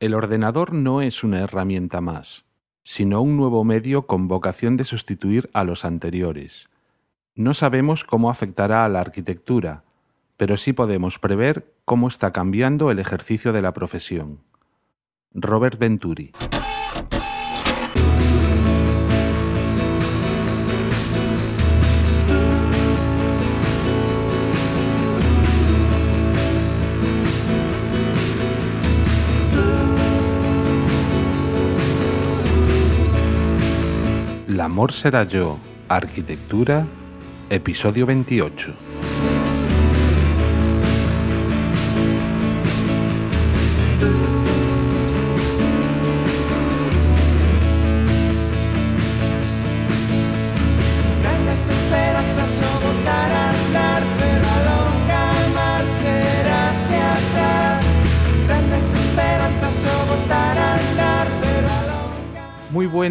El ordenador no es una herramienta más, sino un nuevo medio con vocación de sustituir a los anteriores. No sabemos cómo afectará a la arquitectura, pero sí podemos prever cómo está cambiando el ejercicio de la profesión. Robert Venturi. Amor será yo, arquitectura, episodio 28.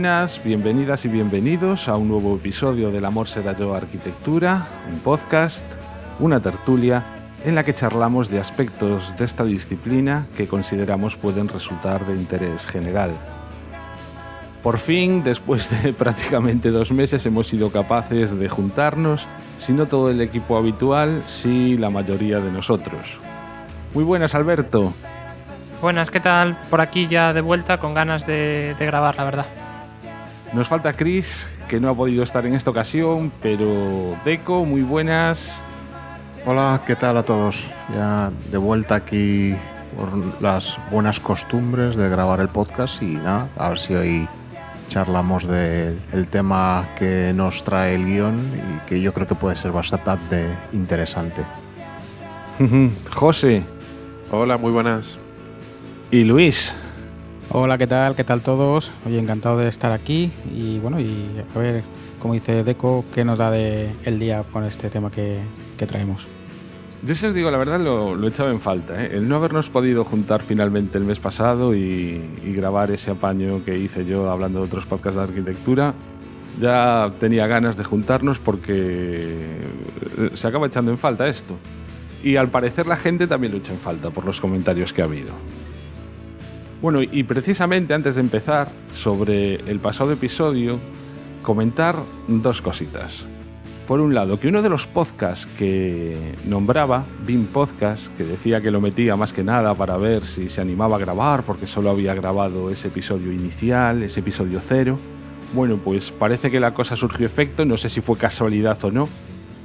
Buenas, bienvenidas y bienvenidos a un nuevo episodio del Amor será yo arquitectura, un podcast, una tertulia en la que charlamos de aspectos de esta disciplina que consideramos pueden resultar de interés general. Por fin, después de prácticamente dos meses, hemos sido capaces de juntarnos, si no todo el equipo habitual, sí la mayoría de nosotros. Muy buenas, Alberto. Buenas, ¿qué tal? Por aquí ya de vuelta con ganas de, de grabar, la verdad. Nos falta Chris, que no ha podido estar en esta ocasión, pero Deco, muy buenas. Hola, ¿qué tal a todos? Ya de vuelta aquí por las buenas costumbres de grabar el podcast y nada, a ver si hoy charlamos del el tema que nos trae el guion y que yo creo que puede ser bastante interesante. José Hola, muy buenas. y Luis. Hola, ¿qué tal? ¿Qué tal todos? Oye, encantado de estar aquí y bueno, y a ver, como dice Deco, ¿qué nos da de el día con este tema que, que traemos? Yo si os digo, la verdad lo, lo echaba en falta. ¿eh? El no habernos podido juntar finalmente el mes pasado y, y grabar ese apaño que hice yo hablando de otros podcasts de arquitectura, ya tenía ganas de juntarnos porque eh, se acaba echando en falta esto. Y al parecer la gente también lo echa en falta por los comentarios que ha habido. Bueno, y precisamente antes de empezar sobre el pasado episodio, comentar dos cositas. Por un lado, que uno de los podcasts que nombraba, BIM Podcast, que decía que lo metía más que nada para ver si se animaba a grabar, porque solo había grabado ese episodio inicial, ese episodio cero. Bueno, pues parece que la cosa surgió efecto, no sé si fue casualidad o no,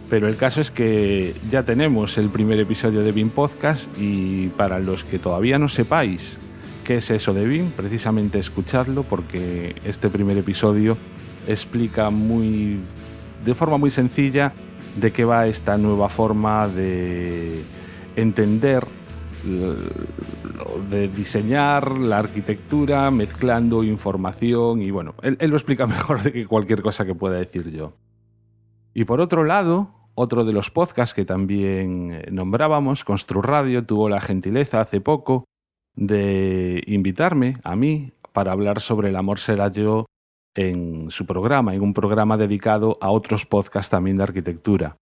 pero el caso es que ya tenemos el primer episodio de BIM Podcast y para los que todavía no sepáis qué es eso de BIM, precisamente escuchadlo porque este primer episodio explica muy de forma muy sencilla de qué va esta nueva forma de entender de diseñar la arquitectura mezclando información y bueno, él, él lo explica mejor de que cualquier cosa que pueda decir yo. Y por otro lado, otro de los podcasts que también nombrábamos, Constru Radio, tuvo la gentileza hace poco de invitarme a mí para hablar sobre el amor será yo en su programa, en un programa dedicado a otros podcasts también de arquitectura.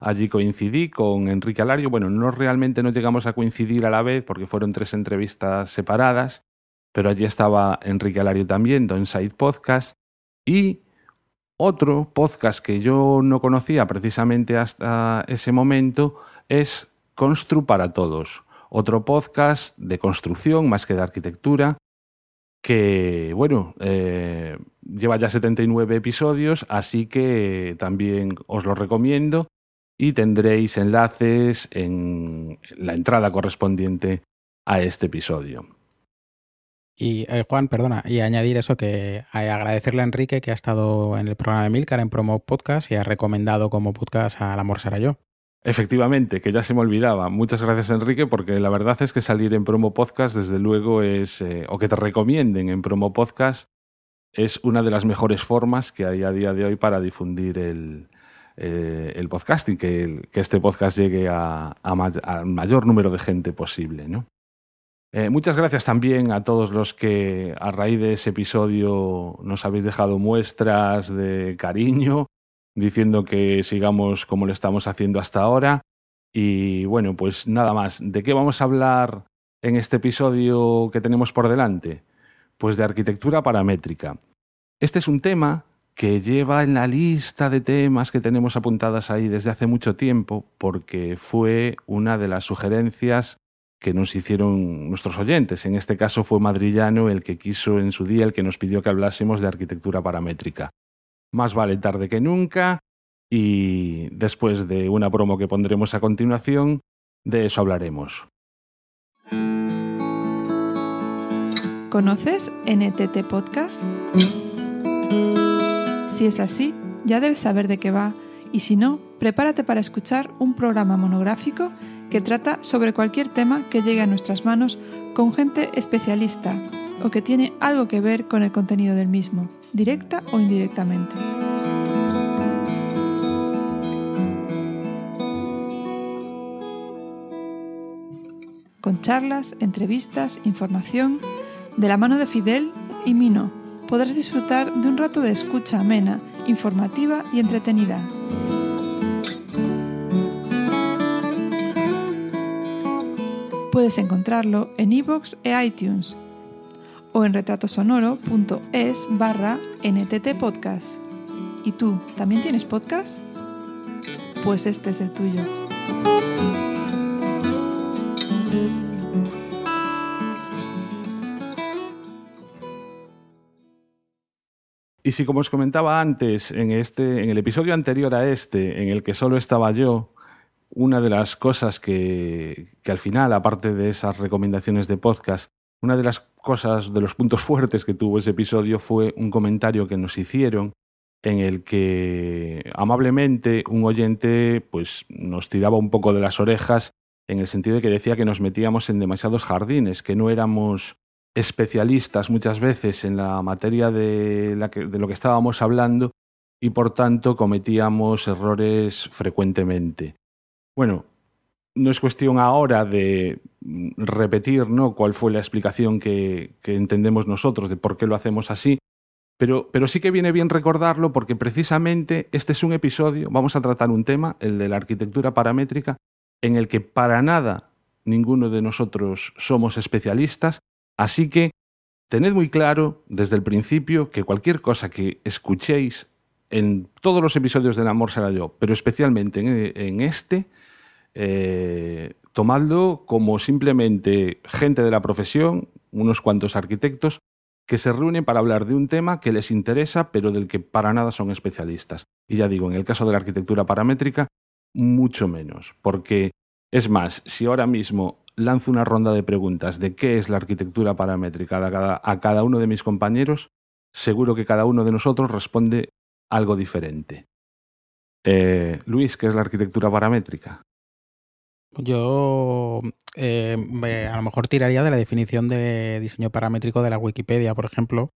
Allí coincidí con Enrique Alario, bueno, no realmente no llegamos a coincidir a la vez porque fueron tres entrevistas separadas, pero allí estaba Enrique Alario también, Don Side Podcast, y otro podcast que yo no conocía precisamente hasta ese momento es Constru para Todos, otro podcast de construcción más que de arquitectura, que, bueno, eh, lleva ya 79 episodios, así que también os lo recomiendo y tendréis enlaces en la entrada correspondiente a este episodio. Y eh, Juan, perdona, y añadir eso que eh, agradecerle a Enrique que ha estado en el programa de Milcar en Promo Podcast y ha recomendado como podcast al Amor será yo. Efectivamente, que ya se me olvidaba. Muchas gracias, Enrique, porque la verdad es que salir en promo podcast, desde luego, es. Eh, o que te recomienden en promo podcast, es una de las mejores formas que hay a día de hoy para difundir el, eh, el que, que este podcast llegue a, a al mayor número de gente posible, ¿no? Eh, muchas gracias también a todos los que a raíz de ese episodio nos habéis dejado muestras de cariño, diciendo que sigamos como lo estamos haciendo hasta ahora. Y bueno, pues nada más. ¿De qué vamos a hablar en este episodio que tenemos por delante? Pues de arquitectura paramétrica. Este es un tema que lleva en la lista de temas que tenemos apuntadas ahí desde hace mucho tiempo, porque fue una de las sugerencias que nos hicieron nuestros oyentes. En este caso fue Madrillano el que quiso en su día, el que nos pidió que hablásemos de arquitectura paramétrica. Más vale tarde que nunca y después de una promo que pondremos a continuación, de eso hablaremos. ¿Conoces NTT Podcast? Si es así, ya debes saber de qué va y si no, prepárate para escuchar un programa monográfico que trata sobre cualquier tema que llegue a nuestras manos con gente especialista o que tiene algo que ver con el contenido del mismo, directa o indirectamente. Con charlas, entrevistas, información, de la mano de Fidel y Mino, podrás disfrutar de un rato de escucha amena, informativa y entretenida. Puedes encontrarlo en iVoox e iTunes o en retratosonoro.es barra NTT Podcast. ¿Y tú, también tienes podcast? Pues este es el tuyo. Y si como os comentaba antes, en, este, en el episodio anterior a este, en el que solo estaba yo, una de las cosas que, que al final, aparte de esas recomendaciones de podcast, una de las cosas, de los puntos fuertes que tuvo ese episodio fue un comentario que nos hicieron en el que amablemente un oyente pues nos tiraba un poco de las orejas en el sentido de que decía que nos metíamos en demasiados jardines, que no éramos especialistas muchas veces en la materia de, de lo que estábamos hablando y por tanto cometíamos errores frecuentemente. Bueno, no es cuestión ahora de repetir ¿no? cuál fue la explicación que, entendemos nosotros de por qué lo hacemos así, pero, pero sí que viene bien recordarlo porque precisamente este es un episodio, vamos a tratar un tema, el de la arquitectura paramétrica, en el que para nada ninguno de nosotros somos especialistas, así que tened muy claro desde el principio que cualquier cosa que escuchéis en todos los episodios del Amor será yo, pero especialmente en, en este, eh, tomadlo como simplemente gente de la profesión, unos cuantos arquitectos, que se reúnen para hablar de un tema que les interesa, pero del que para nada son especialistas. Y ya digo, en el caso de la arquitectura paramétrica, mucho menos, porque es más, si ahora mismo lanzo una ronda de preguntas de qué es la arquitectura paramétrica a cada, a cada uno de mis compañeros, seguro que cada uno de nosotros responde algo diferente. Eh, Luis, ¿qué es la arquitectura paramétrica? Yo eh, a lo mejor tiraría de la definición de diseño paramétrico de la Wikipedia, por ejemplo,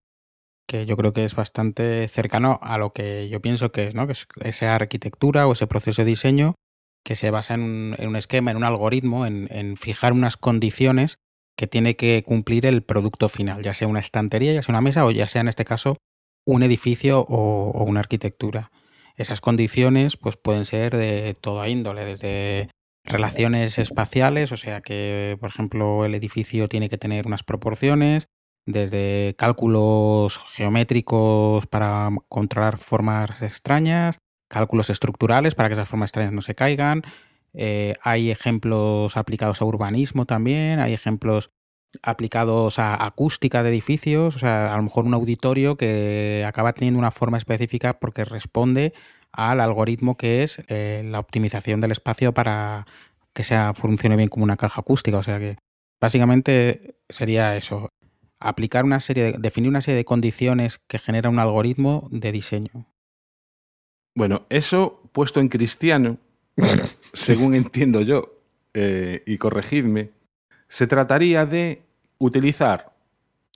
que yo creo que es bastante cercano a lo que yo pienso que es, ¿no? Que es esa arquitectura o ese proceso de diseño que se basa en un, esquema, en un algoritmo, en, en fijar unas condiciones que tiene que cumplir el producto final, ya sea una estantería, ya sea una mesa o ya sea en este caso un edificio o, o una arquitectura. Esas condiciones pues pueden ser de toda índole, desde relaciones espaciales, o sea que, por ejemplo, el edificio tiene que tener unas proporciones, desde cálculos geométricos para controlar formas extrañas, cálculos estructurales para que esas formas extrañas no se caigan. Eh, hay ejemplos aplicados a urbanismo también, hay ejemplos aplicados a acústica de edificios, o sea, a lo mejor un auditorio que acaba teniendo una forma específica porque responde al algoritmo que es eh, la optimización del espacio para que sea funcione bien como una caja acústica. O sea que básicamente sería eso. Aplicar una serie de, definir una serie de condiciones que genera un algoritmo de diseño. Bueno, eso puesto en cristiano, según entiendo yo, eh, y corregidme, se trataría de utilizar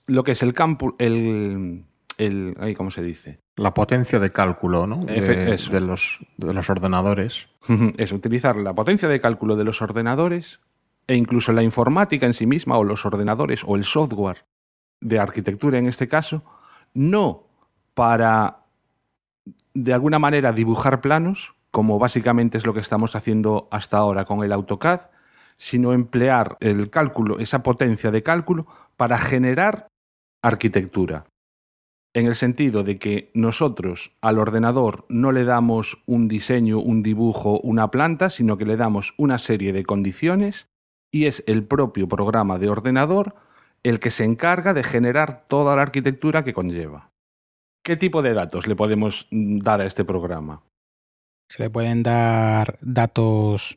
lo que es el campo, el, el ay, ¿cómo se dice? La potencia de cálculo, ¿no? De, Efe- eso. de los, de los ordenadores. es utilizar la potencia de cálculo de los ordenadores e incluso la informática en sí misma o los ordenadores o el software de arquitectura en este caso, no para de alguna manera dibujar planos, como básicamente es lo que estamos haciendo hasta ahora con el AutoCAD, sino emplear el cálculo, esa potencia de cálculo, para generar arquitectura. En el sentido de que nosotros al ordenador no le damos un diseño, un dibujo, una planta, sino que le damos una serie de condiciones y es el propio programa de ordenador el que se encarga de generar toda la arquitectura que conlleva. ¿Qué tipo de datos le podemos mm, dar a este programa? Se le pueden dar datos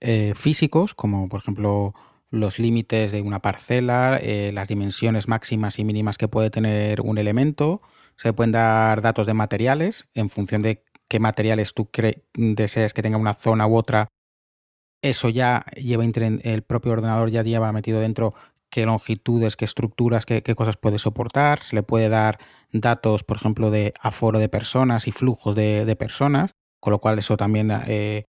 eh, físicos, como por ejemplo los límites de una parcela, eh, las dimensiones máximas y mínimas que puede tener un elemento. Se pueden dar datos de materiales en función de qué materiales tú deseas que tenga una zona u otra. Eso ya lleva el propio ordenador ya lleva metido dentro qué longitudes, qué estructuras, qué, cosas puede soportar. Se le puede dar datos, por ejemplo, de aforo de personas y flujos de, personas, con lo cual eso también eh,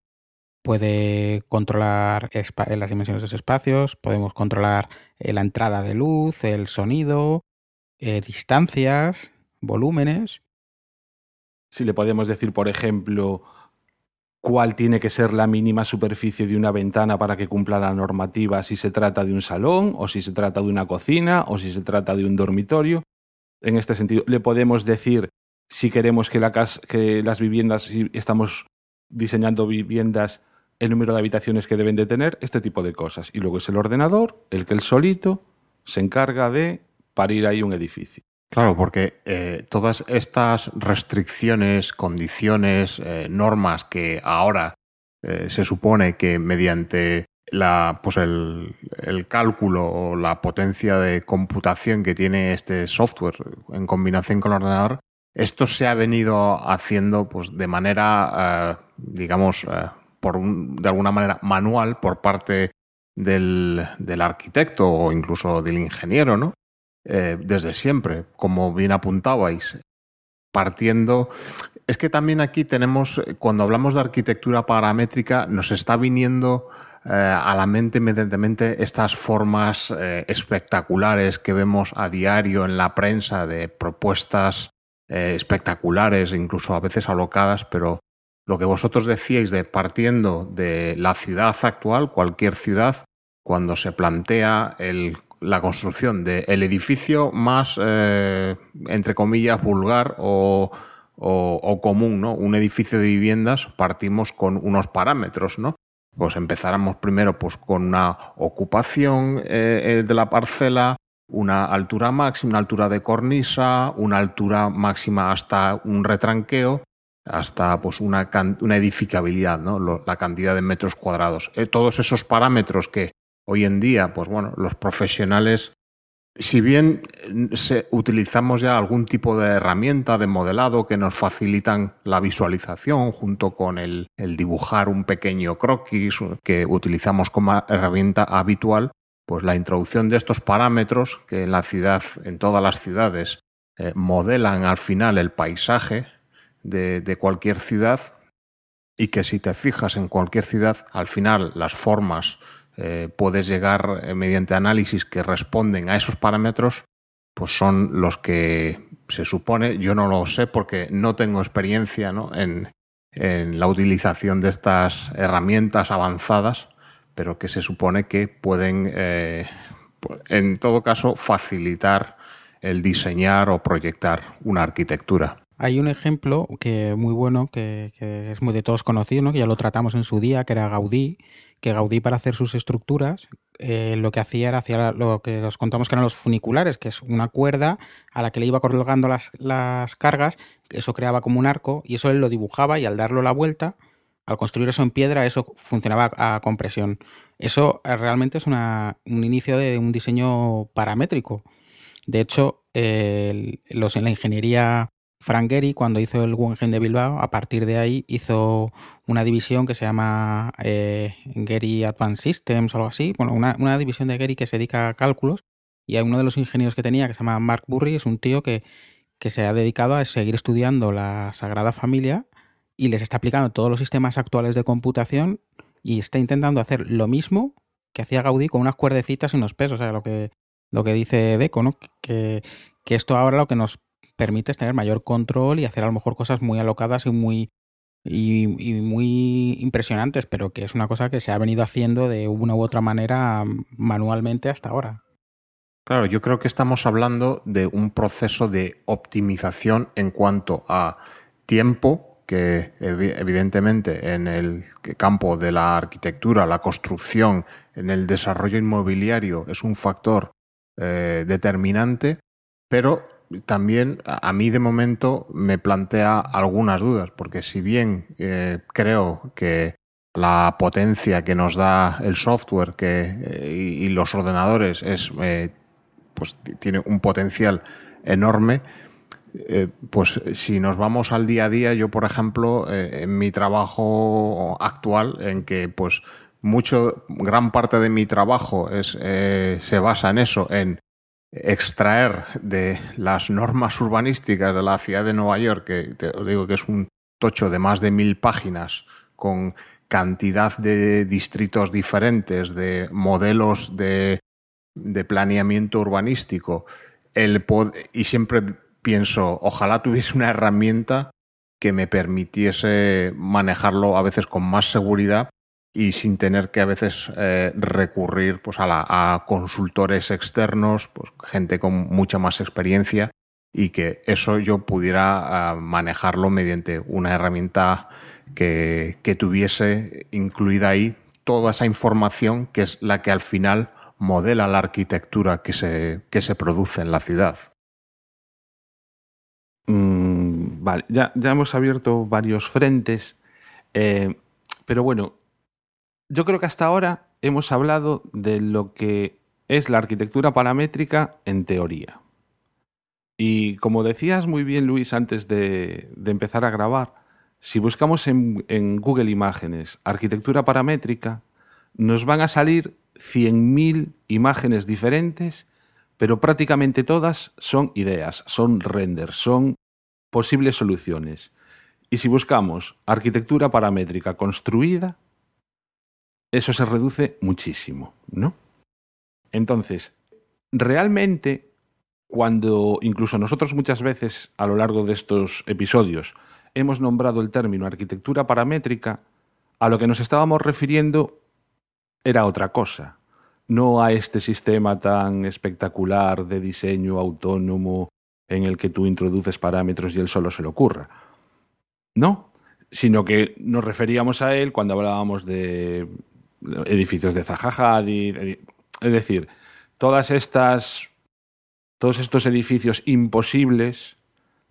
puede controlar las dimensiones de los espacios, podemos controlar eh, la entrada de luz, el sonido, eh, distancias, volúmenes. Si le podemos decir, por ejemplo, cuál tiene que ser la mínima superficie de una ventana para que cumpla la normativa si se trata de un salón o si se trata de una cocina o si se trata de un dormitorio. En este sentido, le podemos decir si queremos que, la que las viviendas, si estamos diseñando viviendas, el número de habitaciones que deben de tener, este tipo de cosas. Y luego es el ordenador el que él solito se encarga de parir ahí un edificio. Claro, porque eh, todas estas restricciones, condiciones, eh, normas que ahora eh, se supone que mediante pues el, el, cálculo o la potencia de computación que tiene este software en combinación con el ordenador, esto se ha venido haciendo pues, de manera, digamos, por de alguna manera manual por parte del, arquitecto o incluso del ingeniero, ¿no? Eh, desde siempre, como bien apuntabais, partiendo... Es que también aquí tenemos, cuando hablamos de arquitectura paramétrica, nos está viniendo eh, a la mente inmediatamente estas formas eh, espectaculares que vemos a diario en la prensa de propuestas espectaculares, incluso a veces alocadas, pero lo que vosotros decíais de partiendo de la ciudad actual, cualquier ciudad, cuando se plantea el la construcción del edificio más, eh, entre comillas, vulgar o, o, común, ¿no? Un edificio de viviendas partimos con unos parámetros, ¿no? Pues empezáramos primero pues, con una ocupación eh, eh, de la parcela, una altura máxima, una altura de cornisa, una altura máxima hasta un retranqueo, hasta pues, una, edificabilidad, ¿no? la cantidad de metros cuadrados. todos esos parámetros que hoy en día, pues bueno, los profesionales, si bien se, utilizamos ya algún tipo de herramienta de modelado que nos facilitan la visualización junto con el, dibujar un pequeño croquis que utilizamos como herramienta habitual, pues la introducción de estos parámetros que en la ciudad, en todas las ciudades, eh, modelan al final el paisaje de, cualquier ciudad y que si te fijas en cualquier ciudad, al final las formas eh, puedes llegar eh, mediante análisis que responden a esos parámetros, pues son los que se supone, yo no lo sé porque no tengo experiencia En, la utilización de estas herramientas avanzadas, pero que se supone que pueden, eh, en todo caso, facilitar el diseñar o proyectar una arquitectura. Hay un ejemplo que muy bueno, que, es muy de todos conocido, ¿no? que ya lo tratamos en su día, que era Gaudí, que Gaudí para hacer sus estructuras eh, lo que hacía era hacía lo que os contamos que eran los funiculares, que es una cuerda a la que le iba colgando las, las cargas, eso creaba como un arco y eso él lo dibujaba y al darlo la vuelta, al construir eso en piedra, eso funcionaba a compresión. Eso eh, realmente es una, un inicio de un diseño paramétrico. De hecho, los, en la ingeniería Frank Gehry, cuando hizo el Guggenheim de Bilbao, a partir de ahí hizo una división que se llama eh, Gehry Advanced Systems algo así. Bueno, una, división de Gehry que se dedica a cálculos. Y uno de los ingenieros que tenía, que se llama Mark Burry, es un tío que, que se ha dedicado a seguir estudiando la Sagrada Familia y les está aplicando todos los sistemas actuales de computación y está intentando hacer lo mismo que hacía Gaudí con unas cuerdecitas y unos pesos. O sea, lo que, lo que dice Deco, ¿no? Que, que esto ahora lo que nos permite tener mayor control y hacer a lo mejor cosas muy alocadas y muy y muy impresionantes, pero que es una cosa que se ha venido haciendo de una u otra manera manualmente hasta ahora. Claro, yo creo que estamos hablando de un proceso de optimización en cuanto a tiempo, que evi- evidentemente en el campo de la arquitectura, la construcción, en el desarrollo inmobiliario es un factor eh, determinante, pero también a mí de momento me plantea algunas dudas, porque si bien eh, creo que la potencia que nos da el software que, eh, y, y los ordenadores es, pues, tiene un potencial enorme, eh, pues si nos vamos al día a día, yo por ejemplo, eh, en mi trabajo actual, en que pues mucho, gran parte de mi trabajo es, eh, se basa en eso, en extraer de las normas urbanísticas de la ciudad de Nueva York, que te digo que es un tocho de más de mil páginas con cantidad de distritos diferentes, de modelos de, de planeamiento urbanístico, el y siempre pienso, ojalá tuviese una herramienta que me permitiese manejarlo a veces con más seguridad y sin tener que a veces eh, recurrir pues, a, consultores externos, pues, gente con mucha más experiencia y que eso yo pudiera ah, manejarlo mediante una herramienta que, que tuviese incluida ahí toda esa información que es la que al final modela la arquitectura que se, que se produce en la ciudad. Mm, vale, ya, ya hemos abierto varios frentes, eh, pero bueno, yo creo que hasta ahora hemos hablado de lo que es la arquitectura paramétrica en teoría. Y como decías muy bien, Luis, antes de, empezar a grabar, si buscamos en, en Google Imágenes arquitectura paramétrica, nos van a salir 100.000 imágenes diferentes, pero prácticamente todas son ideas, son renders, son posibles soluciones. Y si buscamos arquitectura paramétrica construida, eso se reduce muchísimo, ¿no? Entonces, realmente, cuando incluso nosotros muchas veces a lo largo de estos episodios hemos nombrado el término arquitectura paramétrica, a lo que nos estábamos refiriendo era otra cosa, no a este sistema tan espectacular de diseño autónomo en el que tú introduces parámetros y él solo se le ocurra. No, sino que nos referíamos a él cuando hablábamos de edificios de Zaha Hadid, es decir, todas estas todos estos edificios imposibles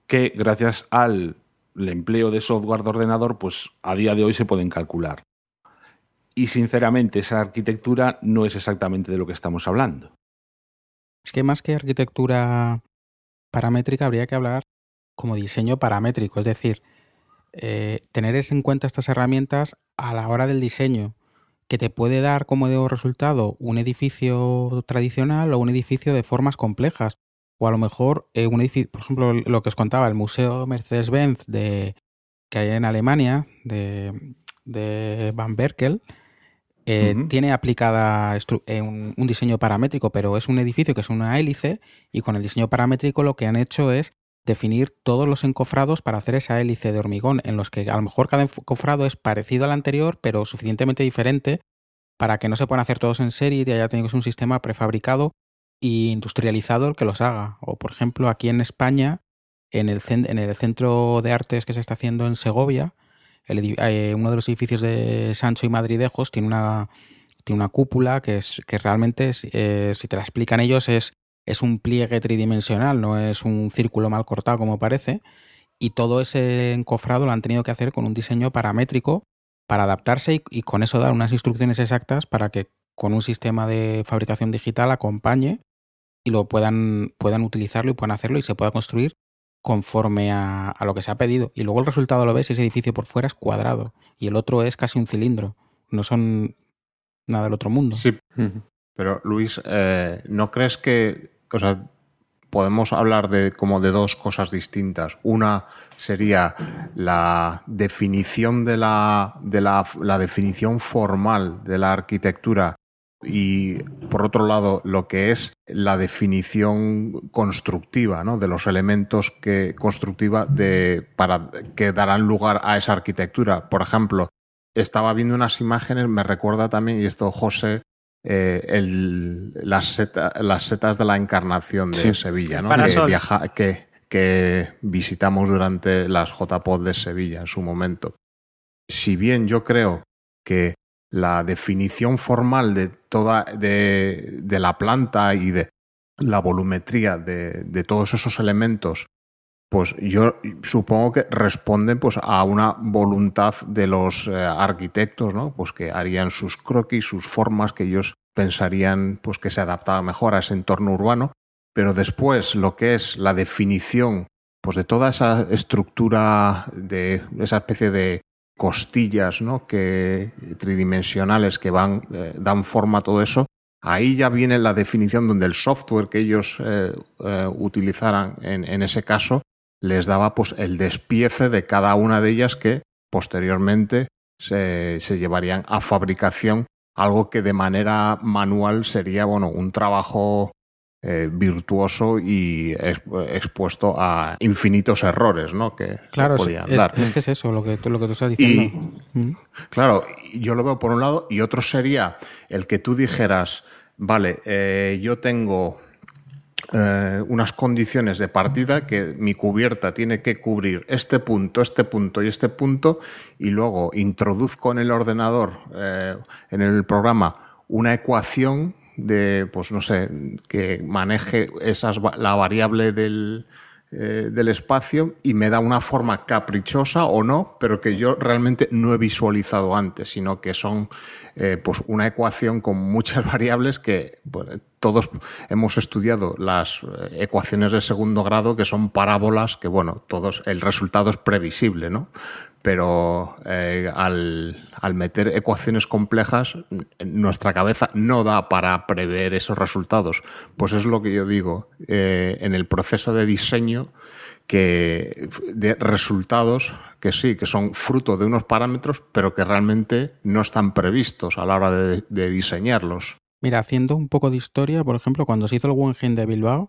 que gracias al empleo de software de ordenador, pues a día de hoy se pueden calcular. Y sinceramente, esa arquitectura no es exactamente de lo que estamos hablando. Es que más que arquitectura paramétrica habría que hablar como diseño paramétrico, es decir, eh, tener en cuenta estas herramientas a la hora del diseño, que te puede dar como resultado un edificio tradicional o un edificio de formas complejas. O a lo mejor eh, un edificio, por ejemplo, lo que os contaba, el Museo Mercedes-Benz de, que hay en Alemania, de, de Van Berkel, eh, tiene aplicada eh, un, un diseño paramétrico, pero es un edificio que es una hélice y con el diseño paramétrico lo que han hecho es definir todos los encofrados para hacer esa hélice de hormigón, en los que a lo mejor cada encofrado es parecido al anterior, pero suficientemente diferente para que no se puedan hacer todos en serie y haya tenido que ser un sistema prefabricado e industrializado el que los haga. O por ejemplo, aquí en España, en el, en el centro de artes que se está haciendo en Segovia, eh, uno de los edificios de Sancho y Madridejos tiene una, tiene una cúpula que, es, que realmente, eh, si te la explican ellos, es, es un pliegue tridimensional, no es un círculo mal cortado como parece. Y todo ese encofrado lo han tenido que hacer con un diseño paramétrico para adaptarse y, y con eso dar unas instrucciones exactas para que con un sistema de fabricación digital acompañe y lo puedan, puedan utilizarlo y puedan hacerlo y se pueda construir conforme a, a lo que se ha pedido. Y luego el resultado lo ves, ese edificio por fuera es cuadrado y el otro es casi un cilindro. No son nada del otro mundo. Sí, pero Luis, eh, ¿no crees que, o sea, podemos hablar de como de dos cosas distintas? Una sería la definición de la, de la, la definición formal de la arquitectura y por otro lado lo que es la definición constructiva ¿no? de los elementos que constructiva de, para, que darán lugar a esa arquitectura. Por ejemplo, estaba viendo unas imágenes, me recuerda también, y esto José, eh, el, las, seta, las, setas de la encarnación de Sí. Sevilla, ¿no? Parasol. que, viaja, que, que visitamos durante las JPod de Sevilla en su momento. Si bien yo creo que la definición formal de toda de, de la planta y de la volumetría de, de todos esos elementos pues yo supongo que responden pues a una voluntad de los eh, arquitectos, ¿no? Pues que harían sus croquis, sus formas que ellos pensarían pues que se adaptaba mejor a ese entorno urbano, pero después lo que es la definición pues de toda esa estructura de esa especie de costillas, ¿no? que tridimensionales que van eh, dan forma a todo eso, ahí ya viene la definición donde el software que ellos eh, eh, utilizaran en, ese caso les daba pues el despiece de cada una de ellas que posteriormente se llevarían a fabricación, algo que de manera manual sería bueno un trabajo eh, virtuoso y exp expuesto a infinitos errores, ¿no? Que claro, podían es, dar. es que es eso lo que, lo que tú estás diciendo. Y, mm. Claro, yo lo veo por un lado y otro sería el que tú dijeras, vale, eh, yo tengo eh, unas condiciones de partida que mi cubierta tiene que cubrir este punto, este punto y este punto y luego introduzco en el ordenador, en el programa, una ecuación de, pues no sé, que maneje esas, la variable del, eh, del espacio y me da una forma caprichosa o no, pero que yo realmente no he visualizado antes, sino que son eh, pues una ecuación con muchas variables que pues, todos hemos estudiado las eh, ecuaciones de segundo grado que son parábolas que bueno, todos el resultado es previsible, ¿no? Pero eh, al, al, meter ecuaciones complejas, nuestra cabeza no da para prever esos resultados. Pues es lo que yo digo. En el proceso de diseño, que de resultados que sí, que son fruto de unos parámetros, pero que realmente no están previstos a la hora de, diseñarlos. Mira, haciendo un poco de historia, por ejemplo, cuando se hizo el Guggenheim de Bilbao,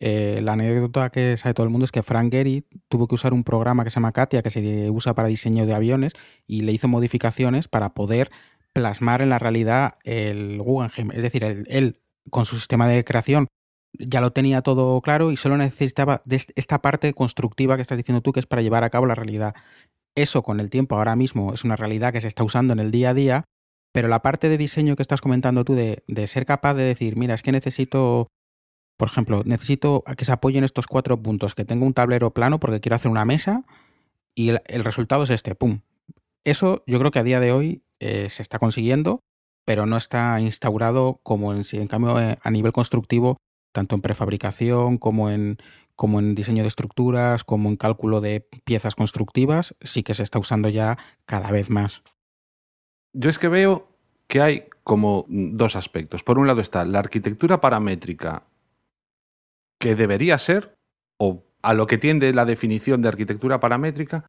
eh, la anécdota que sabe todo el mundo es que Frank Gehry tuvo que usar un programa que se llama Katia, que se usa para diseño de aviones, y le hizo modificaciones para poder plasmar en la realidad el Guggenheim. Es decir, él con su sistema de creación ya lo tenía todo claro y solo necesitaba esta parte constructiva que estás diciendo tú, que es para llevar a cabo la realidad. Eso con el tiempo ahora mismo es una realidad que se está usando en el día a día, pero la parte de diseño que estás comentando tú de, de ser capaz de decir, mira, es que necesito por ejemplo, necesito que se apoyen estos cuatro puntos, que tenga un tablero plano porque quiero hacer una mesa y el, el resultado es este, ¡pum! Eso yo creo que a día de hoy eh, se está consiguiendo, pero no está instaurado como en, en cambio eh, a nivel constructivo, tanto en prefabricación como en, como en diseño de estructuras, como en cálculo de piezas constructivas, sí que se está usando ya cada vez más. Yo es que veo que hay como dos aspectos. Por un lado está la arquitectura paramétrica que debería ser, o a lo que tiende la definición de arquitectura paramétrica,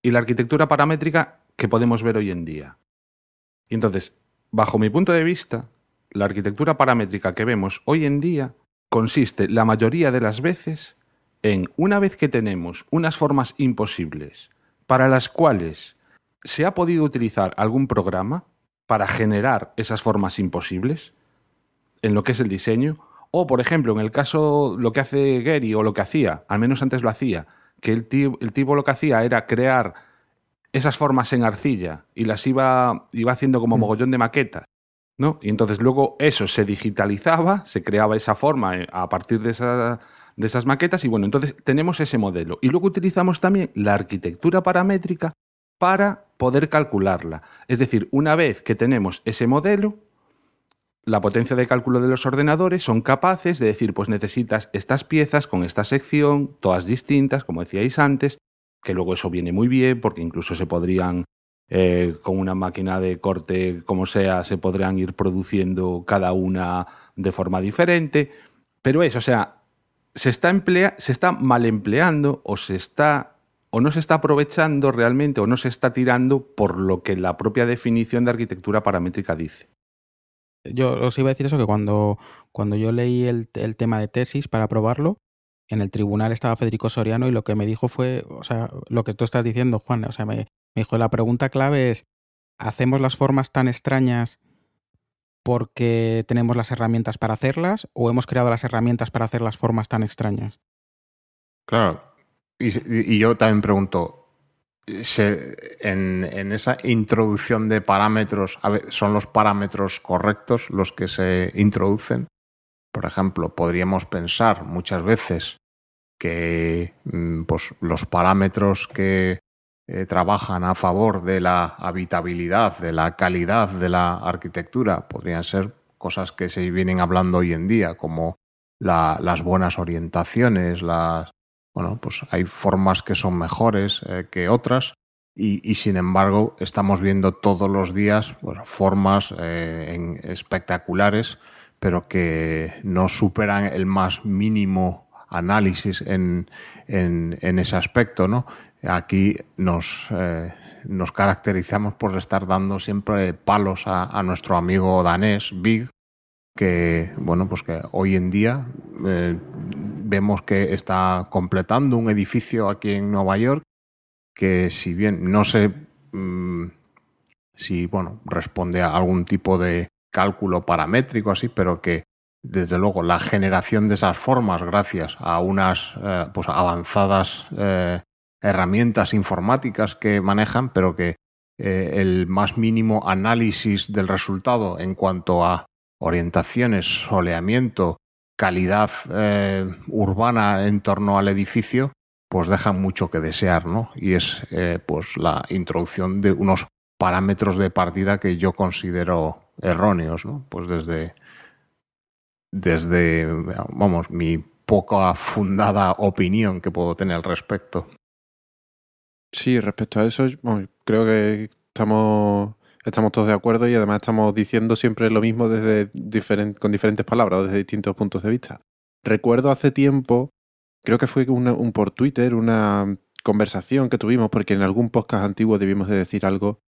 y la arquitectura paramétrica que podemos ver hoy en día. Y entonces, bajo mi punto de vista, la arquitectura paramétrica que vemos hoy en día consiste la mayoría de las veces en, una vez que tenemos unas formas imposibles, para las cuales se ha podido utilizar algún programa para generar esas formas imposibles, en lo que es el diseño, o, por ejemplo, en el caso, lo que hace Gary o lo que hacía, al menos antes lo hacía, que el, tío, el tipo lo que hacía era crear esas formas en arcilla y las iba, iba haciendo como mogollón de maquetas, ¿no? Y entonces luego eso se digitalizaba, se creaba esa forma eh, a partir de, de esas maquetas y bueno, entonces tenemos ese modelo. Y luego utilizamos también la arquitectura paramétrica para poder calcularla. Es decir, una vez que tenemos ese modelo, la potencia de cálculo de los ordenadores son capaces de decir, pues necesitas estas piezas con esta sección, todas distintas, como decíais antes, que luego eso viene muy bien porque incluso se podrían, eh, con una máquina de corte como sea, se podrían ir produciendo cada una de forma diferente. Pero eso, o sea, se está, emplea se está mal empleando o se está o no se está aprovechando realmente o no se está tirando por lo que la propia definición de arquitectura paramétrica dice. yo os iba a decir eso, que cuando, cuando yo leí el, el tema de tesis para probarlo, en el tribunal estaba Federico Soriano y lo que me dijo fue, o sea, lo que tú estás diciendo, Juan, o sea, me, dijo, la pregunta clave es, ¿hacemos las formas tan extrañas porque tenemos las herramientas para hacerlas o hemos creado las herramientas para hacer las formas tan extrañas? Claro. Y, yo también pregunto, en, esa introducción de parámetros, ¿son los parámetros correctos los que se introducen? Por ejemplo, podríamos pensar muchas veces que mm, pues, los parámetros que eh, trabajan a favor de la habitabilidad, de la calidad de la arquitectura, podrían ser cosas que se vienen hablando hoy en día, como la- las buenas orientaciones, las, bueno, pues hay formas que son mejores eh, que otras y, sin embargo estamos viendo todos los días formas eh, espectaculares pero que no superan el más mínimo análisis en, en- en ese aspecto, ¿no? Aquí nos, eh, nos caracterizamos por estar dando siempre palos a, a nuestro amigo danés, Big, que bueno pues que hoy en día eh, vemos que está completando un edificio aquí en Nueva York que si bien no sé mm, si bueno responde a algún tipo de cálculo paramétrico así pero que desde luego la generación de esas formas gracias a unas eh, pues avanzadas eh, herramientas informáticas que manejan pero que eh, el más mínimo análisis del resultado en cuanto a orientaciones, soleamiento, calidad urbana en torno al edificio, pues dejan mucho que desear, ¿no? Y es pues la introducción de unos parámetros de partida que yo considero erróneos, ¿no? Pues desde, desde vamos, mi poca fundada opinión que puedo tener al respecto. Sí, respecto a eso, bueno, creo que estamos, estamos todos de acuerdo y además estamos diciendo siempre lo mismo desde con diferentes palabras, desde distintos puntos de vista. Recuerdo hace tiempo, creo que fue un por Twitter, una conversación que tuvimos, porque en algún podcast antiguo debimos de decir algo.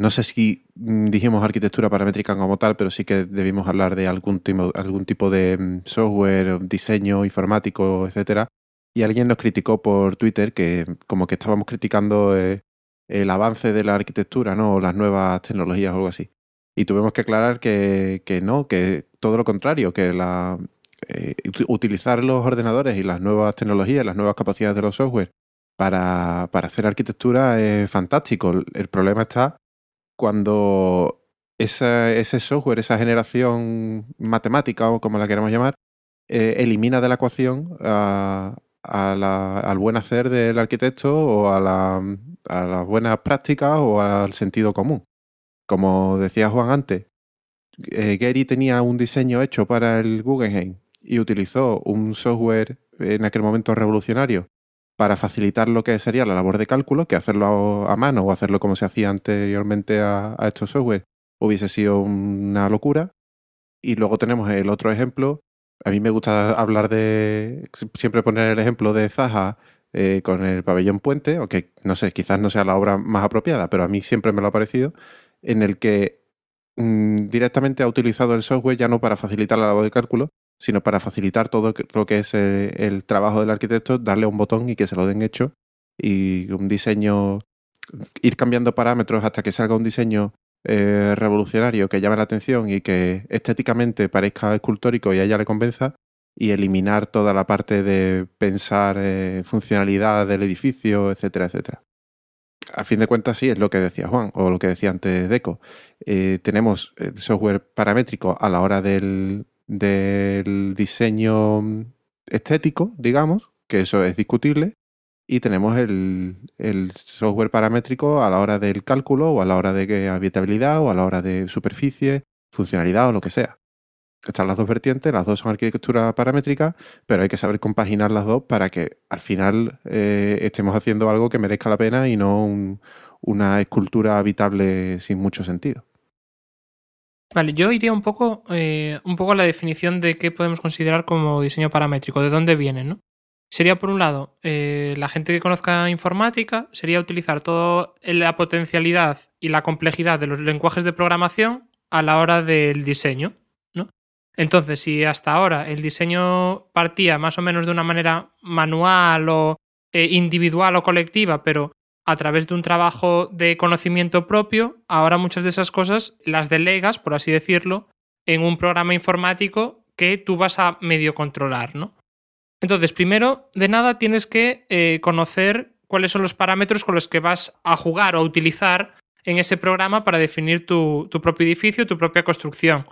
No sé si mm, dijimos arquitectura paramétrica como tal, pero sí que debimos hablar de algún tipo, algún tipo de mm, software, diseño informático, etcétera. Y alguien nos criticó por Twitter que como que estábamos criticando eh, el avance de la arquitectura, ¿no? O las nuevas tecnologías o algo así. Y tuvimos que aclarar que, que no, que todo lo contrario, que la, eh, ut- utilizar los ordenadores y las nuevas tecnologías, las nuevas capacidades de los software para, para hacer arquitectura es fantástico. El problema está cuando ese software, esa generación matemática o como la queramos llamar, eh, elimina de la ecuación a- la- al buen hacer del arquitecto o a, la- las buenas prácticas o al sentido común. Como decía Juan antes, eh, Gary tenía un diseño hecho para el Guggenheim y utilizó un software en aquel momento revolucionario para facilitar lo que sería la labor de cálculo, que hacerlo a mano o hacerlo como se hacía anteriormente a, estos software hubiese sido una locura. Y luego tenemos el otro ejemplo. A mí me gusta hablar de. Siempre poner el ejemplo de Zaha eh, con el pabellón puente, aunque no sé, quizás no sea la obra más apropiada, pero a mí siempre me lo ha parecido, en el que mm, directamente ha utilizado el software ya no para facilitar la labor de cálculo, sino para facilitar todo lo que es eh, el trabajo del arquitecto, darle un botón y que se lo den hecho, y un diseño, ir cambiando parámetros hasta que salga un diseño eh, revolucionario que llame la atención y que estéticamente parezca escultórico y a ella le convenza, y eliminar toda la parte de pensar eh, funcionalidad del edificio, etcétera, etcétera. A fin de cuentas, sí, es lo que decía Juan, o lo que decía antes Deco. Tenemos software paramétrico a la hora del, del diseño estético, digamos, que eso es discutible, y tenemos el, software paramétrico a la hora del cálculo o a la hora de habitabilidad o a la hora de superficie, funcionalidad o lo que sea. Están las dos vertientes, las dos son arquitectura paramétrica, pero hay que saber compaginar las dos para que al final eh, estemos haciendo algo que merezca la pena y no un- una escultura habitable sin mucho sentido. Vale, yo iría un poco, eh, un poco a la definición de qué podemos considerar como diseño paramétrico, de dónde viene, ¿no? Sería, por un lado, eh, la gente que conozca informática, sería utilizar toda la potencialidad y la complejidad de los lenguajes de programación a la hora del diseño. ¿no? Entonces, si hasta ahora el diseño partía más o menos de una manera manual o eh, individual o colectiva, pero a través de un trabajo de conocimiento propio, ahora muchas de esas cosas las delegas, por así decirlo, en un programa informático que tú vas a medio controlar, ¿no? Entonces, primero de nada tienes que eh, conocer cuáles son los parámetros con los que vas a jugar o a utilizar en ese programa para definir tu, propio edificio, tu propia construcción.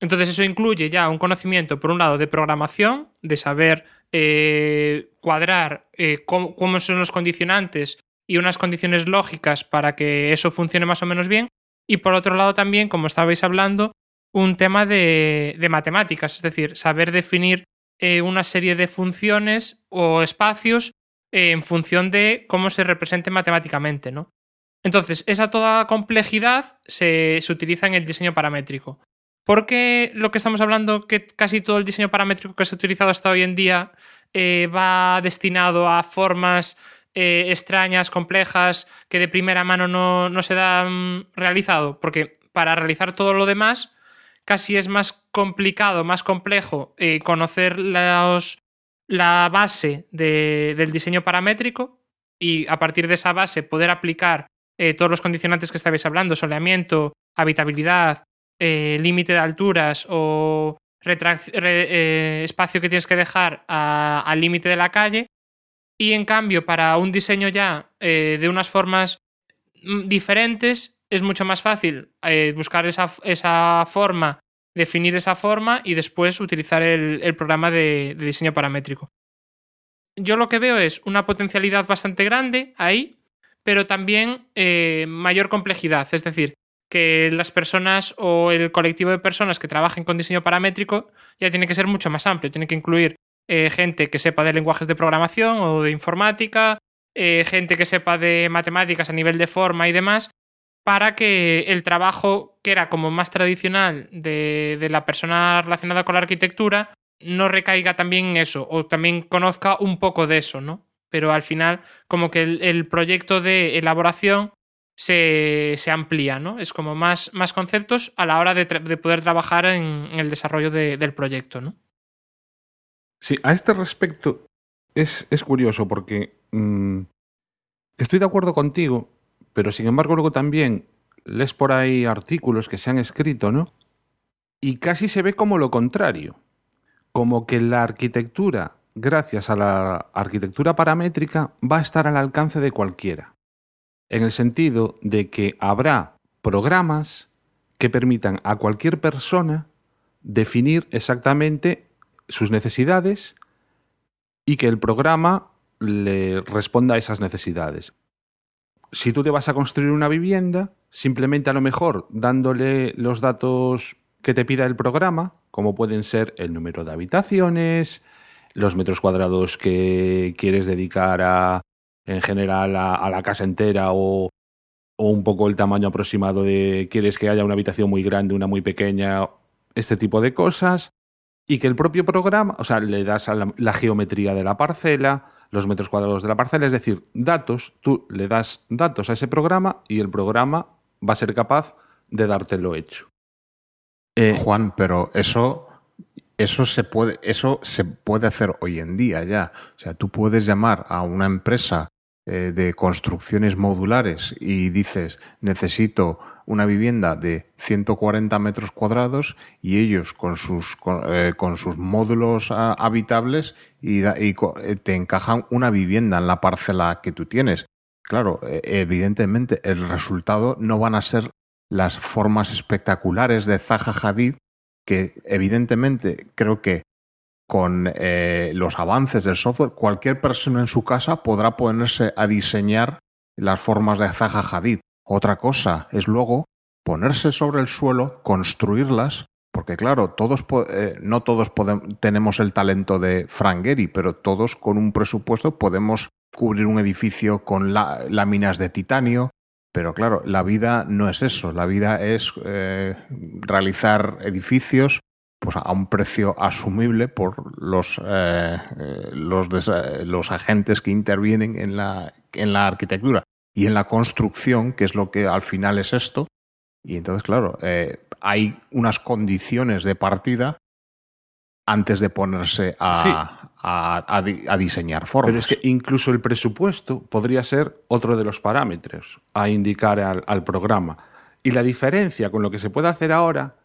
Entonces eso incluye ya un conocimiento, por un lado, de programación, de saber eh, cuadrar eh, cómo, son los condicionantes y unas condiciones lógicas para que eso funcione más o menos bien. Y por otro lado también, como estabais hablando, un tema de, de matemáticas, es decir, saber definir eh, una serie de funciones o espacios eh, en función de cómo se represente matemáticamente, ¿no? Entonces, esa toda complejidad se, se utiliza en el diseño paramétrico. Porque lo que estamos hablando, que casi todo el diseño paramétrico que se ha utilizado hasta hoy en día eh, va destinado a formas eh, extrañas, complejas, que de primera mano no, no se dan realizado. Porque para realizar todo lo demás, casi es más complicado, más complejo eh, conocer la base de, del diseño paramétrico y a partir de esa base poder aplicar eh, todos los condicionantes que estabais hablando, soleamiento, habitabilidad, eh, límite de alturas o espacio que tienes que dejar al límite de la calle. Y en cambio, para un diseño ya eh, de unas formas mm, diferentes, es mucho más fácil eh, buscar esa, esa, forma, definir esa forma y después utilizar el, el programa de, diseño paramétrico. Yo lo que veo es una potencialidad bastante grande ahí, pero también eh, mayor complejidad. Es decir, que las personas o el colectivo de personas que trabajen con diseño paramétrico ya tiene que ser mucho más amplio. Tiene que incluir eh, gente que sepa de lenguajes de programación o de informática, eh, gente que sepa de matemáticas a nivel de forma y demás, para que el trabajo que era como más tradicional de, de la persona relacionada con la arquitectura no recaiga también en eso o también conozca un poco de eso, ¿no? Pero al final como que el, proyecto de elaboración se, se, amplía, ¿no? Es como más, más conceptos a la hora de, de poder trabajar en, el desarrollo de, del proyecto, ¿no? Sí, a este respecto es, es curioso porque mmm, estoy de acuerdo contigo, pero sin embargo luego también lees por ahí artículos que se han escrito, ¿no? Y casi se ve como lo contrario, como que la arquitectura, gracias a la arquitectura paramétrica, va a estar al alcance de cualquiera en el sentido de que habrá programas que permitan a cualquier persona definir exactamente sus necesidades y que el programa le responda a esas necesidades. Si tú te vas a construir una vivienda, simplemente a lo mejor dándole los datos que te pida el programa, como pueden ser el número de habitaciones, los metros cuadrados que quieres dedicar a, en general a, la casa entera o, o, un poco el tamaño aproximado de quieres que haya una habitación muy grande, una muy pequeña, este tipo de cosas. Y que el propio programa, o sea, le das a la, geometría de la parcela, los metros cuadrados de la parcela, es decir, datos, tú le das datos a ese programa y el programa va a ser capaz de dártelo hecho. Eh, Juan, pero eso eso se puede eso se puede hacer hoy en día ya. O sea, tú puedes llamar a una empresa eh, de construcciones modulares y dices, necesito una vivienda de 140 metros cuadrados y ellos con sus, con, eh, sus módulos uh, habitables y, eh, te encajan una vivienda en la parcela que tú tienes. Claro, evidentemente el resultado no van a ser las formas espectaculares de Zaha Hadid, que evidentemente creo que con eh, los avances del software, cualquier persona en su casa podrá ponerse a diseñar las formas de Zaha Hadid. Otra cosa es luego ponerse sobre el suelo, construirlas, porque claro, todos eh, no todos tenemos el talento de Frank Gehry, pero todos con un presupuesto podemos cubrir un edificio con la, láminas de titanio. Pero claro, la vida no es eso. La vida es eh, realizar edificios pues a un precio asumible por los, eh, los, los, agentes que intervienen en la, en la arquitectura y en la construcción, que es lo que al final es esto. Y entonces, claro, eh, hay unas condiciones de partida antes de ponerse a, a- a di- a diseñar formas. Pero es que incluso el presupuesto podría ser otro de los parámetros a indicar al, al programa. Y la diferencia con lo que se puede hacer ahora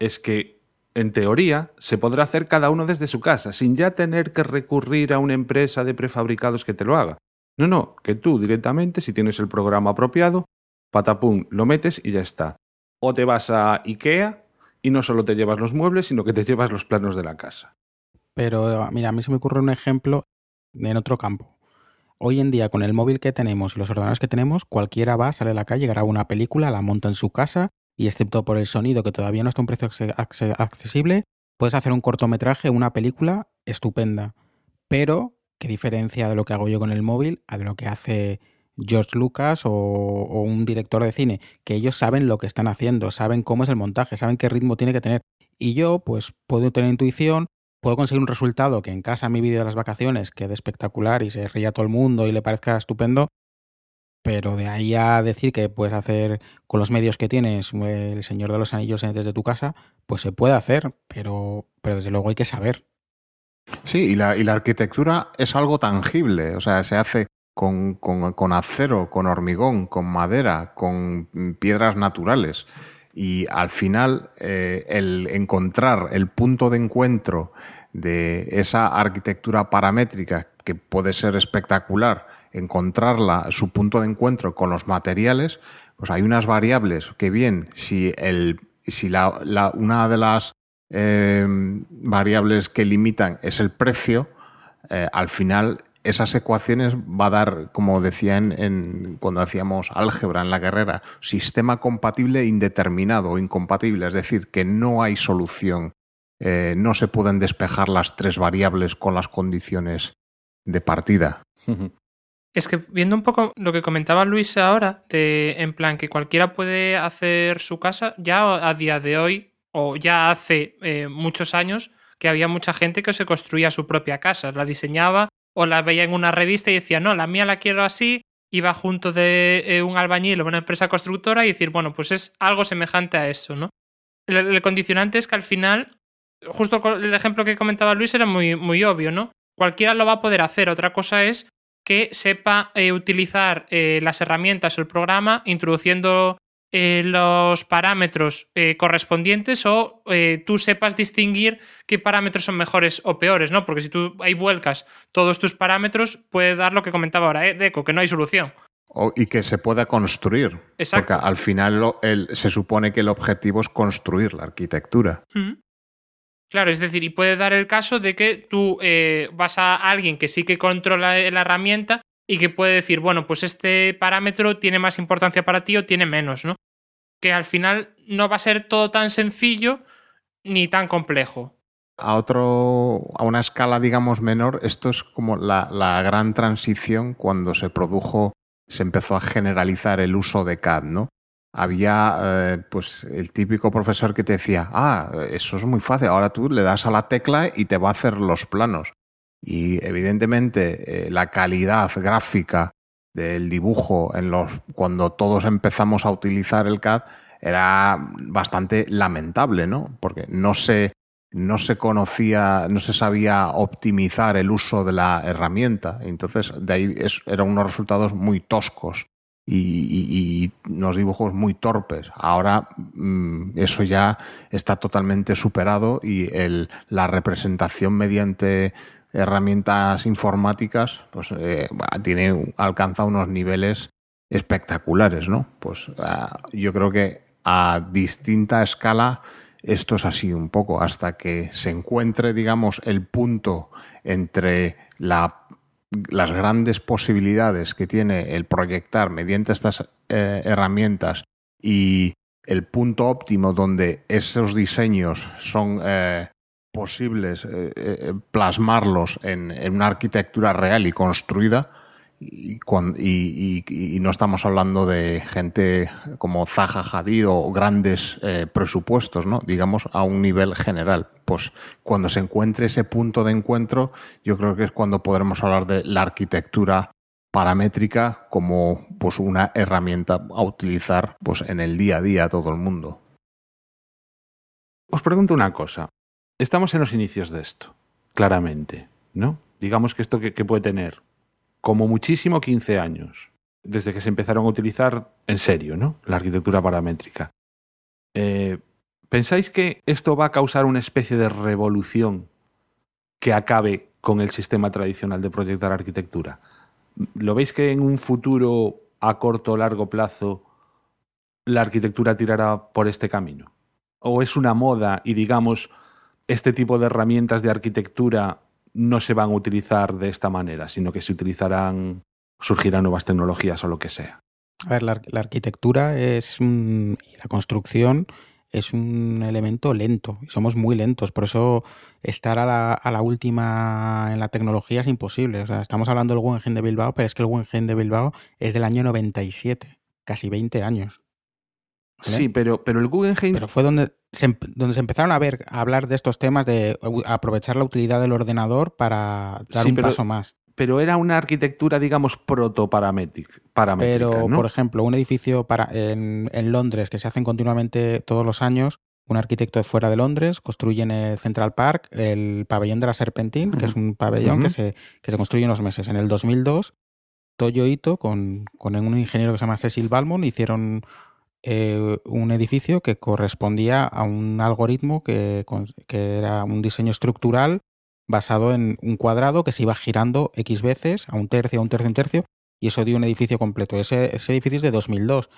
es que, en teoría, se podrá hacer cada uno desde su casa, sin ya tener que recurrir a una empresa de prefabricados que te lo haga. No, no, que tú directamente, si tienes el programa apropiado, patapum, lo metes y ya está. O te vas a IKEA y no solo te llevas los muebles, sino que te llevas los planos de la casa. Pero mira, a mí se me ocurre un ejemplo en otro campo. Hoy en día, con el móvil que tenemos y los ordenadores que tenemos, cualquiera va, sale a la calle, graba una película, la monta en su casa y excepto por el sonido, que todavía no está a un precio acce- acce- accesible, puedes hacer un cortometraje, una película estupenda. Pero, ¿qué diferencia de lo que hago yo con el móvil a de lo que hace George Lucas o, un director de cine? Que ellos saben lo que están haciendo, saben cómo es el montaje, saben qué ritmo tiene que tener. Y yo, pues, puedo tener intuición, puedo conseguir un resultado que en casa mi vídeo de las vacaciones quede espectacular y se ría todo el mundo y le parezca estupendo, pero de ahí a decir que puedes hacer con los medios que tienes el Señor de los Anillos desde tu casa, pues se puede hacer, pero, pero desde luego hay que saber. Sí, y la, y la arquitectura es algo tangible, o sea, se hace con, con- acero, con hormigón, con madera, con mm, piedras naturales. Y al final, eh, el encontrar el punto de encuentro de esa arquitectura paramétrica, que puede ser espectacular, encontrarla, su punto de encuentro con los materiales, pues hay unas variables que bien, si, el, si la- una de las eh, variables que limitan es el precio, eh, al final esas ecuaciones va a dar, como decía en, en- cuando hacíamos álgebra en la carrera, sistema compatible indeterminado o incompatible, es decir, que no hay solución, eh, no se pueden despejar las tres variables con las condiciones de partida. Es que viendo un poco lo que comentaba Luis ahora, de, en plan que cualquiera puede hacer su casa, ya a día de hoy, o ya hace eh, muchos años, que había mucha gente que se construía su propia casa, la diseñaba o la veía en una revista y decía, no, la mía la quiero así, iba junto de eh, un albañil o una empresa constructora y decir, bueno, pues es algo semejante a eso, ¿no? El, condicionante es que al final, justo el ejemplo que comentaba Luis era muy, muy obvio, ¿no? Cualquiera lo va a poder hacer, otra cosa es que sepa eh, utilizar las herramientas o el programa introduciendo eh, los parámetros eh, correspondientes o eh, tú sepas distinguir qué parámetros son mejores o peores, ¿no? Porque si tú ahí vuelcas todos tus parámetros, puede dar lo que comentaba ahora, ¿eh? Deco, que no hay solución. O- y que se pueda construir. Exacto. Porque al final lo- el- se supone que el objetivo es construir la arquitectura. Mm. Claro, es decir, y puede dar el caso de que tú eh, vas a alguien que sí que controla la herramienta y que puede decir, bueno, pues este parámetro tiene más importancia para ti o tiene menos, ¿no? Que al final no va a ser todo tan sencillo ni tan complejo. A otro, a una escala, digamos, menor, esto es como la, la gran transición cuando se produjo, se empezó a generalizar el uso de CAD, ¿no? Había eh, pues el típico profesor que te decía, ah, eso es muy fácil, ahora tú le das a la tecla y te va a hacer los planos. Y evidentemente eh, la calidad gráfica del dibujo en los cuando todos empezamos a utilizar el CAD era bastante lamentable, ¿no? Porque no se no se conocía, no se sabía optimizar el uso de la herramienta. Entonces, de ahí es- eran unos resultados muy toscos y, y- unos dibujos muy torpes. Ahora mm, eso ya está totalmente superado y el, la representación mediante herramientas informáticas pues eh, tiene alcanza unos niveles espectaculares, ¿no? Pues ah, yo creo que a distinta escala esto es así un poco, hasta que se encuentre, digamos, el punto entre la- las grandes posibilidades que tiene el proyectar mediante estas eh, herramientas y el punto óptimo donde esos diseños son eh, posibles eh, eh, plasmarlos en, en una arquitectura real y construida, y, y- y- y no estamos hablando de gente como Zaha Hadid o grandes eh, presupuestos, ¿no? digamos a un nivel general. Pues cuando se encuentre ese punto de encuentro, yo creo que es cuando podremos hablar de la arquitectura paramétrica como pues una herramienta a utilizar pues en el día a día a todo el mundo. os pregunto una cosa. Estamos en los inicios de esto, claramente, ¿no? Digamos que esto que, puede tener como muchísimo 15 años, desde que se empezaron a utilizar en serio, ¿no? La arquitectura paramétrica. Eh, ¿Pensáis que esto va a causar una especie de revolución que acabe con el sistema tradicional de proyectar arquitectura? ¿Lo veis que en un futuro a corto o largo plazo la arquitectura tirará por este camino? ¿O es una moda y digamos este tipo de herramientas de arquitectura no se van a utilizar de esta manera, sino que se utilizarán, surgirán nuevas tecnologías o lo que sea? A ver, la, arquitectura es y la construcción es un elemento lento y somos muy lentos. Por eso estar a la, a la última en la tecnología es imposible. O sea, estamos hablando del Guggenheim de Bilbao, pero es que el Guggenheim de Bilbao es del año 97, casi 20 años. ¿Vale? Sí, pero, pero el Guggenheim... Pero fue donde se, donde se empezaron a ver a hablar de estos temas de aprovechar la utilidad del ordenador para dar Sí, un pero- paso más. pero era una arquitectura, digamos, protoparamétrica. paramétrica, Pero, ¿no? por ejemplo, un edificio para, en, en Londres que se hacen continuamente todos los años, un arquitecto de fuera de Londres construye en el Central Park el pabellón de la Serpentín, que es un pabellón que, se, que se construye unos meses. En el 2002, Toyo Ito, con, con un ingeniero que se llama Cecil Balmont, hicieron eh, un edificio que correspondía a un algoritmo que, que era un diseño estructural basado en un cuadrado que se iba girando X veces, a un tercio, a un tercio, a un tercio, y eso dio un edificio completo. Ese, ese edificio es de 2002.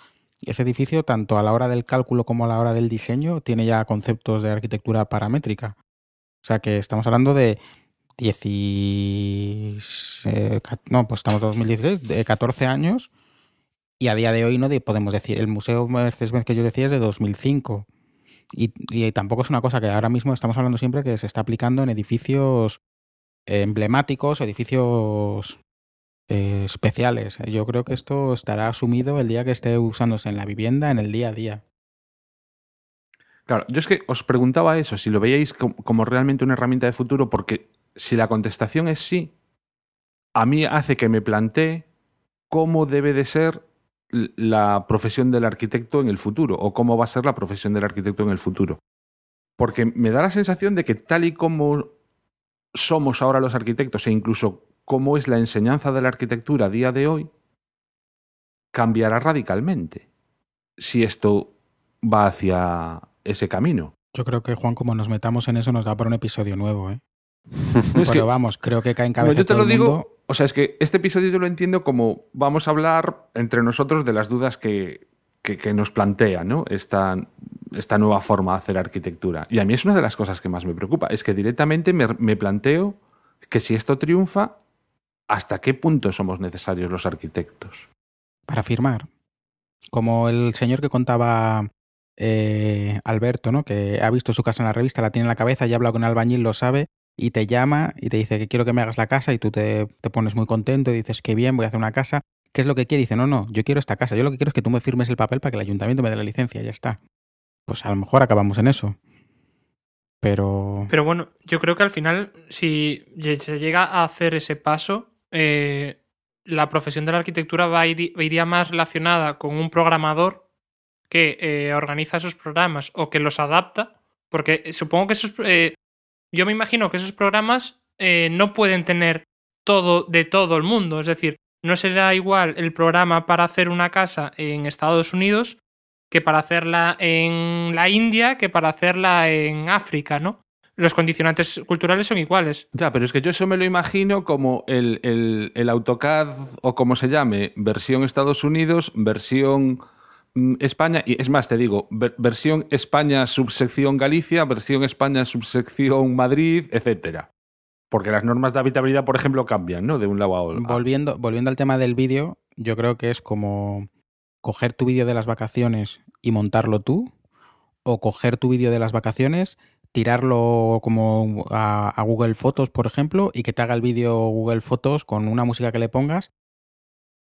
Y ese edificio, tanto a la hora del cálculo como a la hora del diseño, tiene ya conceptos de arquitectura paramétrica. O sea que estamos hablando de 10 y- eh, no, pues estamos en 2016, de 14 años, y a día de hoy no de- podemos decir, el Museo Mercedes-Benz que yo decía es de 2005. Y, y tampoco es una cosa que ahora mismo estamos hablando siempre que se está aplicando en edificios emblemáticos, edificios eh, especiales. Yo creo que esto estará asumido el día que esté usándose en la vivienda, en el día a día. Claro, yo es que os preguntaba eso, si lo veíais com- como realmente una herramienta de futuro, porque si la contestación es sí, a mí hace que me plantee cómo debe de ser la profesión del arquitecto en el futuro, o cómo va a ser la profesión del arquitecto en el futuro. Porque me da la sensación de que tal y como somos ahora los arquitectos, e incluso cómo es la enseñanza de la arquitectura a día de hoy, cambiará radicalmente si esto va hacia ese camino. Yo creo que, Juan, como nos metamos en eso, nos da para un episodio nuevo, ¿eh? No, es Pero que- vamos, creo que cae en no, cabeza yo te todo lo digo, mundo. o sea, es que este episodio yo lo entiendo como vamos a hablar entre nosotros de las dudas que, que, que nos plantea ¿no? esta, esta nueva forma de hacer arquitectura. Y a mí es una de las cosas que más me preocupa, es que directamente me, me planteo que si esto triunfa, ¿hasta qué punto somos necesarios los arquitectos? para firmar. Como el señor que contaba eh, Alberto, ¿no? Que ha visto su casa en la revista, la tiene en la cabeza, ya ha hablado con el albañil, lo sabe, y te llama y te dice que quiero que me hagas la casa y tú te, te pones muy contento y dices que bien, voy a hacer una casa. ¿Qué es lo que quiere? Dice, no, no, yo quiero esta casa. Yo lo que quiero es que tú me firmes el papel para que el ayuntamiento me dé la licencia, ya está. Pues a lo mejor acabamos en eso. Pero... Pero bueno, yo creo que al final, si se llega a hacer ese paso, eh, la profesión de la arquitectura va a ir- iría más relacionada con un programador que eh, organiza esos programas o que los adapta, porque eh, supongo que esos... yo me imagino que esos programas eh, no pueden tener todo de todo el mundo, es decir, no será igual el programa para hacer una casa en Estados Unidos que para hacerla en la India que para hacerla en África, ¿no? Los condicionantes culturales son iguales. Ya, pero es que yo eso me lo imagino como el, el- el AutoCAD o como se llame, versión Estados Unidos, versión España, y es más, te digo, ver- versión España subsección Galicia, versión España subsección Madrid, etcétera. Porque las normas de habitabilidad, por ejemplo, cambian, ¿no? De un lado a otro. Volviendo, volviendo al tema del vídeo, yo creo que es como coger tu vídeo de las vacaciones y montarlo tú, o coger tu vídeo de las vacaciones, tirarlo como a, a Google Fotos, por ejemplo, y que te haga el vídeo Google Fotos con una música que le pongas,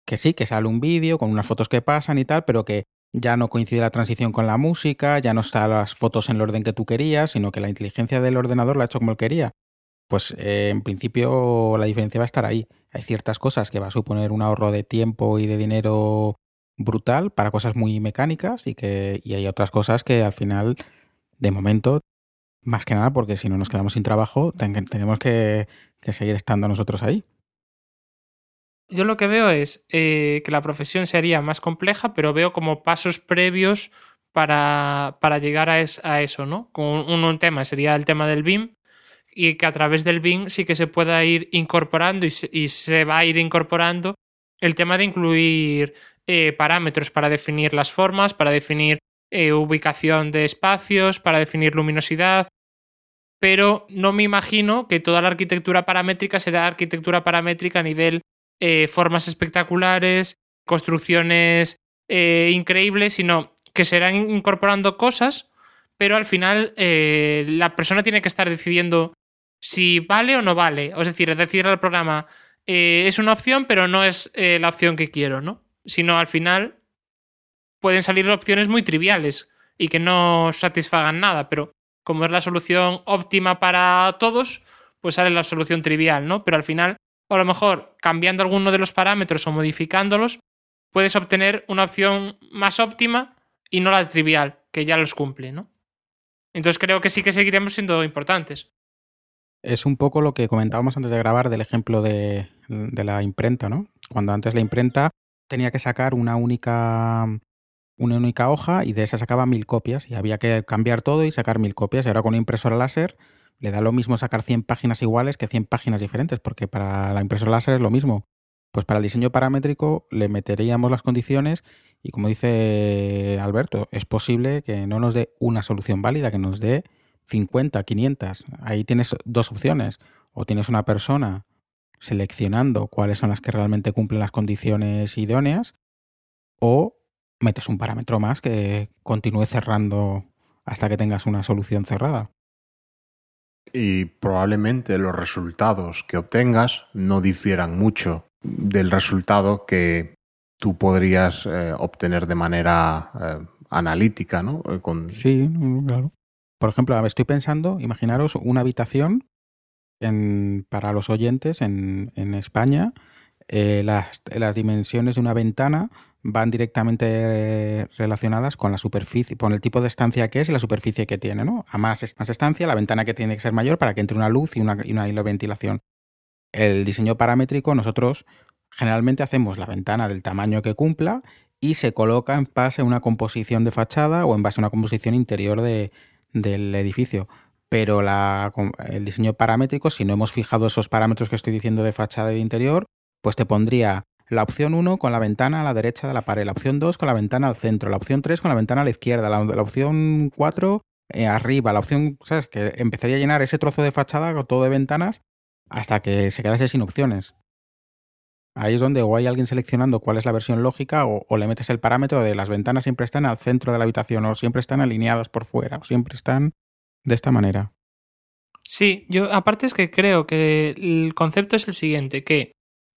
que sí, que sale un vídeo con unas fotos que pasan y tal, pero que ya no coincide la transición con la música, ya no están las fotos en el orden que tú querías, sino que la inteligencia del ordenador la ha hecho como él quería. Pues eh, en principio la diferencia va a estar ahí. Hay ciertas cosas que va a suponer un ahorro de tiempo y de dinero brutal para cosas muy mecánicas y que y hay otras cosas que al final, de momento, Más que nada porque si no nos quedamos sin trabajo, ten- tenemos que seguir estando nosotros ahí. Yo lo que veo es eh, que la profesión sería más compleja, pero veo como pasos previos para, para llegar a, es- a eso, ¿no? Con un, tema sería el tema del BIM y que a través del BIM sí que se pueda ir incorporando y se, y se va a ir incorporando el tema de incluir eh, parámetros para definir las formas, para definir eh, ubicación de espacios, para definir luminosidad, pero no me imagino que toda la arquitectura paramétrica será arquitectura paramétrica a nivel eh, formas espectaculares, construcciones eh, increíbles, sino que serán incorporando cosas, pero al final eh, la persona tiene que estar decidiendo si vale o no vale. Es decir, decir al programa es una opción, pero no es la opción que quiero, ¿no? Sino al final pueden salir opciones muy triviales y que no satisfagan nada, pero como es la solución óptima para todos, pues sale la solución trivial, ¿no? Pero al final, a lo mejor cambiando alguno de los parámetros o modificándolos, puedes obtener una opción más óptima y no la trivial, que ya los cumple, ¿no? Entonces creo que sí que seguiremos siendo importantes. Es un poco lo que comentábamos antes de grabar del ejemplo de, de la imprenta, ¿no? Cuando antes la imprenta tenía que sacar una única una única hoja y de esa sacaba mil copias y había que cambiar todo y sacar mil copias. Y ahora con una impresora láser le da lo mismo sacar 100 páginas iguales que 100 páginas diferentes, porque para la impresora láser es lo mismo. Pues para el diseño paramétrico le meteríamos las condiciones y como dice Alberto, es posible que no nos dé una solución válida, que nos dé 50, 500. Ahí tienes dos opciones. O tienes una persona seleccionando cuáles son las que realmente cumplen las condiciones idóneas o metes un parámetro más que continúe cerrando hasta que tengas una solución cerrada. Y probablemente los resultados que obtengas no difieran mucho del resultado que tú podrías eh, obtener de manera eh, analítica, ¿no? Eh, Con... Sí, claro. Por ejemplo, estoy pensando, imaginaros una habitación en, para los oyentes en, España. las, las dimensiones de una ventana van directamente eh, relacionadas con la superficie, con el tipo de estancia que es y la superficie que tiene, ¿no? A más, más estancia, la ventana que tiene que ser mayor para que entre una luz y una, y una, y una ventilación. El diseño paramétrico, nosotros generalmente hacemos la ventana del tamaño que cumpla y se coloca en base a una composición de fachada o en base a una composición interior de, del edificio. Pero la, el diseño paramétrico, si no hemos fijado esos parámetros que estoy diciendo de fachada y de interior, pues te pondría la opción 1 con la ventana a la derecha de la pared, la opción 2 con la ventana al centro, la opción 3 con la ventana a la izquierda, la, opción 4 eh, arriba, la opción, ¿sabes? Que empezaría a llenar ese trozo de fachada con todo de ventanas hasta que se quedase sin opciones. Ahí es donde o hay alguien seleccionando cuál es la versión lógica o, o, le metes el parámetro de las ventanas siempre están al centro de la habitación o siempre están alineadas por fuera o siempre están de esta manera. Sí, yo aparte es que creo que el concepto es el siguiente, que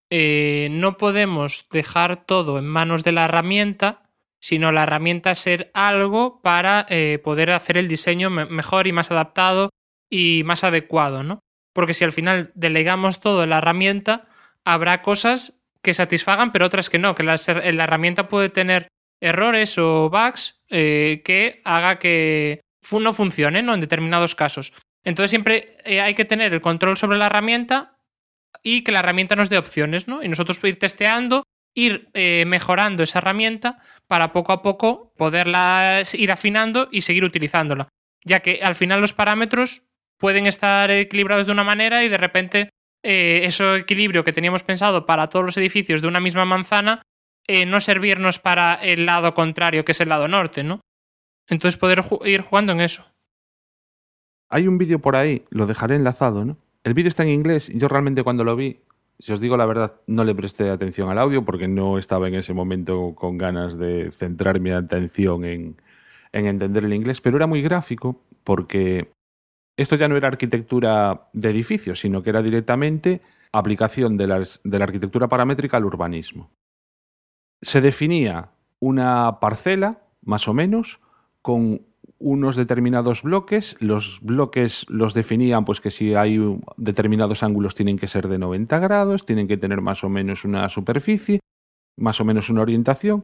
eh, no podemos dejar todo en manos de la herramienta, sino la herramienta ser algo para eh, poder hacer el diseño me mejor y más adaptado y más adecuado, ¿no? Porque si al final delegamos todo en la herramienta, habrá cosas que satisfagan, pero otras que no, que la, herramienta puede tener errores o bugs eh, que haga que no funcione ¿no? en determinados casos. Entonces siempre hay que tener el control sobre la herramienta y que la herramienta nos dé opciones, ¿no? Y nosotros ir testeando, ir eh, mejorando esa herramienta para poco a poco poderla ir afinando y seguir utilizándola. Ya que al final los parámetros pueden estar equilibrados de una manera y de repente eh, ese equilibrio que teníamos pensado para todos los edificios de una misma manzana eh, no servirnos para el lado contrario, que es el lado norte, ¿no? Entonces poder ir jugando en eso. Hay un vídeo por ahí, lo dejaré enlazado, ¿no? El vídeo está en inglés yo realmente cuando lo vi, si os digo la verdad, no le presté atención al audio porque no estaba en ese momento con ganas de centrar mi atención en, en entender el inglés, pero era muy gráfico porque esto ya no era arquitectura de edificios, sino que era directamente aplicación de, de la arquitectura paramétrica al urbanismo. Se definía una parcela, más o menos, con unos determinados bloques. Los bloques los definían, pues que si hay determinados ángulos tienen que ser de 90 grados, tienen que tener más o menos una superficie, más o menos una orientación.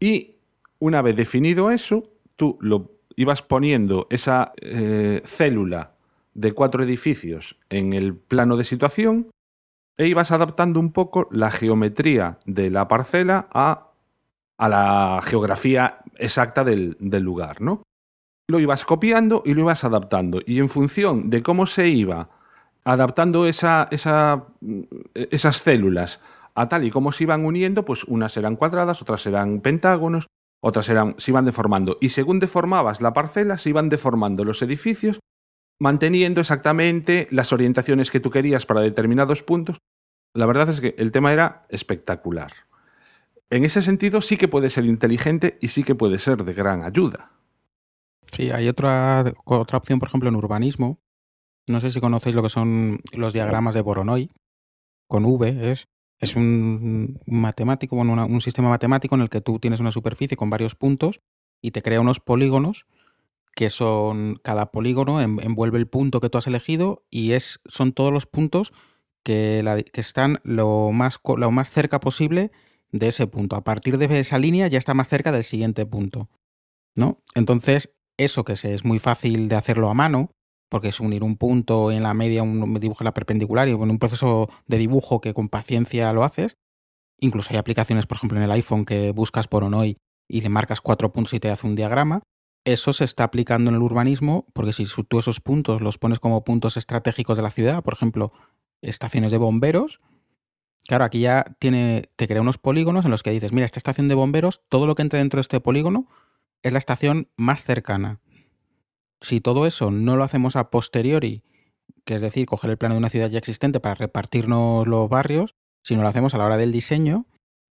Y una vez definido eso, tú lo ibas poniendo esa eh, célula de cuatro edificios en el plano de situación e ibas adaptando un poco la geometría de la parcela a, a la geografía exacta del, lugar, ¿no? Lo ibas copiando y lo ibas adaptando. Y en función de cómo se iba adaptando esa, esa, esas células a tal y como se iban uniendo, pues unas eran cuadradas, otras eran pentágonos, otras eran, se iban deformando. Y según deformabas la parcela, se iban deformando los edificios, manteniendo exactamente las orientaciones que tú querías para determinados puntos. La verdad es que el tema era espectacular. En ese sentido sí que puede ser inteligente y sí que puede ser de gran ayuda. Sí, hay otra, otra opción, por ejemplo, en urbanismo. No sé si conocéis lo que son los diagramas de Voronoi. Con V es. Es un matemático, bueno, una- un sistema matemático en el que tú tienes una superficie con varios puntos y te crea unos polígonos que son cada polígono en- envuelve el punto que tú has elegido y es son todos los puntos que, la- que están lo más, lo más cerca posible de ese punto. A partir de esa línea ya está más cerca del siguiente punto. ¿No? Entonces, eso que se- es muy fácil de hacerlo a mano, porque es unir un punto en la media, un dibujo en la perpendicular y en un proceso de dibujo que con paciencia lo haces. Incluso hay aplicaciones, por ejemplo, en el iPhone que buscas por Onoi y le marcas cuatro puntos y te hace un diagrama. Eso se está aplicando en el urbanismo, porque si tú esos puntos los pones como puntos estratégicos de la ciudad, por ejemplo, estaciones de bomberos, claro, aquí ya tiene, te crea unos polígonos en los que dices, mira, esta estación de bomberos, todo lo que entre dentro de este polígono es la estación más cercana. Si todo eso no lo hacemos a posteriori, que es decir, coger el plano de una ciudad ya existente para repartirnos los barrios, si no lo hacemos a la hora del diseño,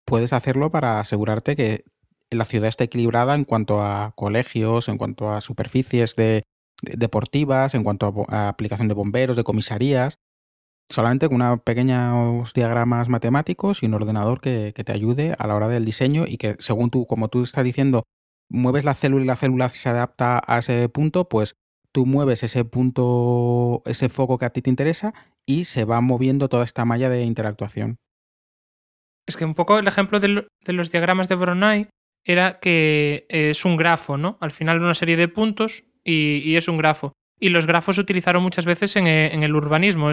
puedes hacerlo para asegurarte que la ciudad esté equilibrada en cuanto a colegios, en cuanto a superficies de, de- deportivas, en cuanto a, a aplicación de bomberos, de comisarías, solamente con unos pequeños diagramas matemáticos y un ordenador que, te ayude a la hora del diseño y que según tú, como tú estás diciendo, mueves la célula y la célula se adapta a ese punto, pues tú mueves ese punto, ese foco que a ti te interesa y se va moviendo toda esta malla de interactuación. Es que un poco el ejemplo de, lo- de los diagramas de Voronoi era que es un grafo, ¿no? Al final una serie de puntos y es un grafo. Y los grafos se utilizaron muchas veces en, eh, el urbanismo.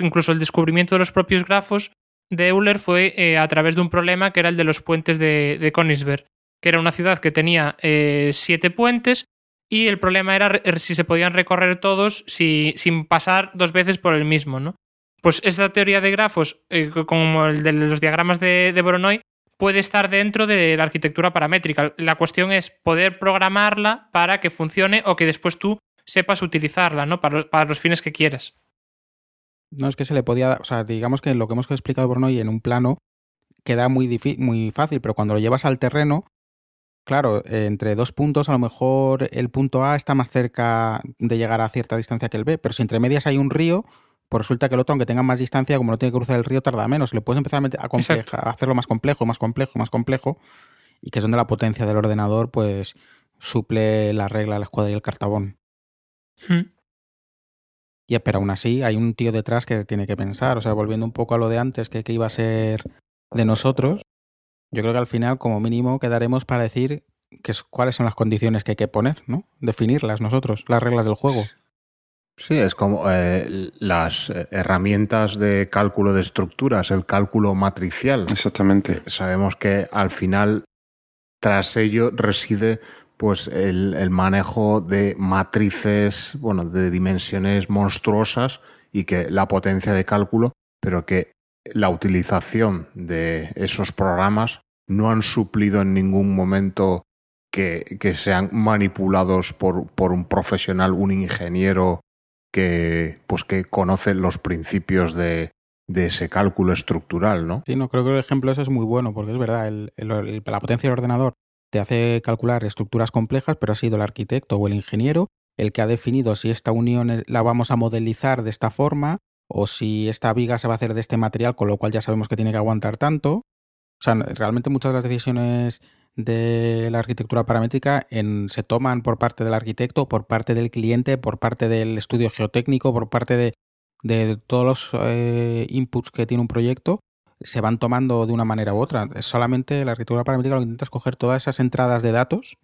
Incluso el descubrimiento de los propios grafos de Euler fue eh, a través de un problema que era el de los puentes de, de Königsberg, que era una ciudad que tenía eh, siete puentes y el problema era si se podían recorrer todos si- sin pasar dos veces por el mismo, ¿no? Pues esta teoría de grafos, como el de los diagramas de, de Voronoi, puede estar dentro de la arquitectura paramétrica. La cuestión es poder programarla para que funcione o que después tú sepas utilizarla, ¿no? Para, para los fines que quieras. No es que se le podía, o sea, digamos que lo que hemos explicado por hoy en un plano queda muy, muy fácil, pero cuando lo llevas al terreno, claro, entre dos puntos a lo mejor el punto A está más cerca de llegar a cierta distancia que el B, pero si entre medias hay un río, pues resulta que el otro, aunque tenga más distancia, como no tiene que cruzar el río, tarda menos. Le puedes empezar a, compleja- a hacerlo más complejo, más complejo, más complejo, y que es donde la potencia del ordenador, pues, suple la regla, la escuadra y el cartabón. Hmm. Y, pero aún así hay un tío detrás que tiene que pensar. O sea, volviendo un poco a lo de antes, que, que iba a ser de nosotros, yo creo que al final, como mínimo, quedaremos para decir que es- cuáles son las condiciones que hay que poner, ¿no? Definirlas nosotros, las reglas del juego. Sí, es como eh, las eh, herramientas de cálculo de estructuras, el cálculo matricial. Exactamente. Sabemos que al final, tras ello, reside pues el, el manejo de matrices, bueno, de dimensiones monstruosas y que la potencia de cálculo, pero que la utilización de esos programas no han suplido en ningún momento que, que sean manipulados por, por un profesional, un ingeniero que pues que conoce los principios de, de ese cálculo estructural, ¿no? Sí, no, creo que el ejemplo ese es muy bueno, porque es verdad, el- el- la potencia del ordenador te hace calcular estructuras complejas, pero ha sido el arquitecto o el ingeniero el que ha definido si esta unión la vamos a modelizar de esta forma o si esta viga se va a hacer de este material, con lo cual ya sabemos que tiene que aguantar tanto. O sea, realmente muchas de las decisiones de la arquitectura paramétrica en- se toman por parte del arquitecto, por parte del cliente, por parte del estudio geotécnico, por parte de, de todos los eh, inputs que tiene un proyecto, se van tomando de una manera u otra. Solamente la arquitectura paramétrica lo que intenta es coger todas esas entradas de datos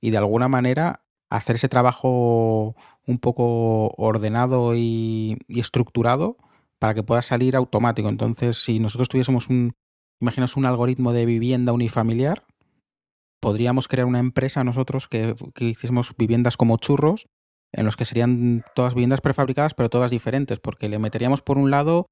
y de alguna manera hacer ese trabajo un poco ordenado y, estructurado para que pueda salir automático. Entonces, si nosotros tuviésemos un, imaginaos un algoritmo de vivienda unifamiliar, podríamos crear una empresa nosotros que, que hiciésemos viviendas como churros, en los que serían todas viviendas prefabricadas, pero todas diferentes, porque le meteríamos por un lado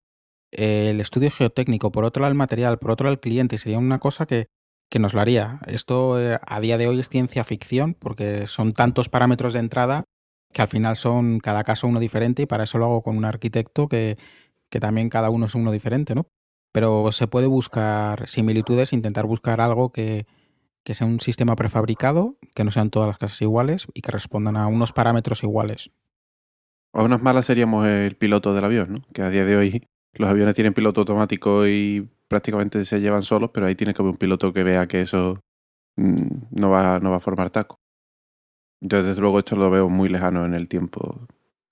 el estudio geotécnico, por otro lado el material, por otro lado el cliente, sería una cosa que, que nos lo haría. Esto eh, a día de hoy es ciencia ficción, porque son tantos parámetros de entrada que al final son cada caso uno diferente, y para eso lo hago con un arquitecto que, que también cada uno es uno diferente, ¿no? Pero se puede buscar similitudes, intentar buscar algo que, que sea un sistema prefabricado, que no sean todas las casas iguales y que respondan a unos parámetros iguales. A unas malas seríamos el piloto del avión, ¿no? Que a día de hoy los aviones tienen piloto automático y prácticamente se llevan solos, pero ahí tiene que haber un piloto que vea que eso mm, no va, no va a formar taco. Entonces, desde luego, esto lo veo muy lejano en el tiempo.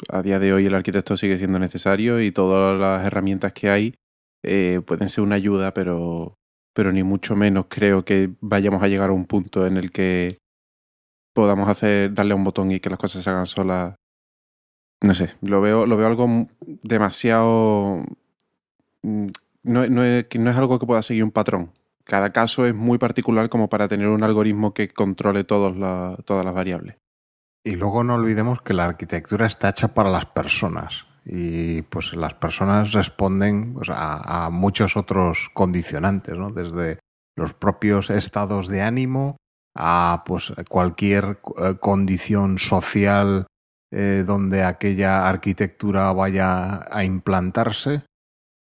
A día de hoy el arquitecto sigue siendo necesario y todas las herramientas que hay eh, pueden ser una ayuda, pero, pero ni mucho menos creo que vayamos a llegar a un punto en el que podamos hacer, darle un botón y que las cosas se hagan solas. No sé, lo veo, lo veo algo demasiado. Mm, No, no es, no es algo que pueda seguir un patrón. Cada caso es muy particular como para tener un algoritmo que controle todos todas las variables. Y luego no olvidemos que la arquitectura está hecha para las personas y pues las personas responden a, a muchos otros condicionantes, ¿no? Desde los propios estados de ánimo a pues cualquier eh, condición social eh, donde aquella arquitectura vaya a implantarse.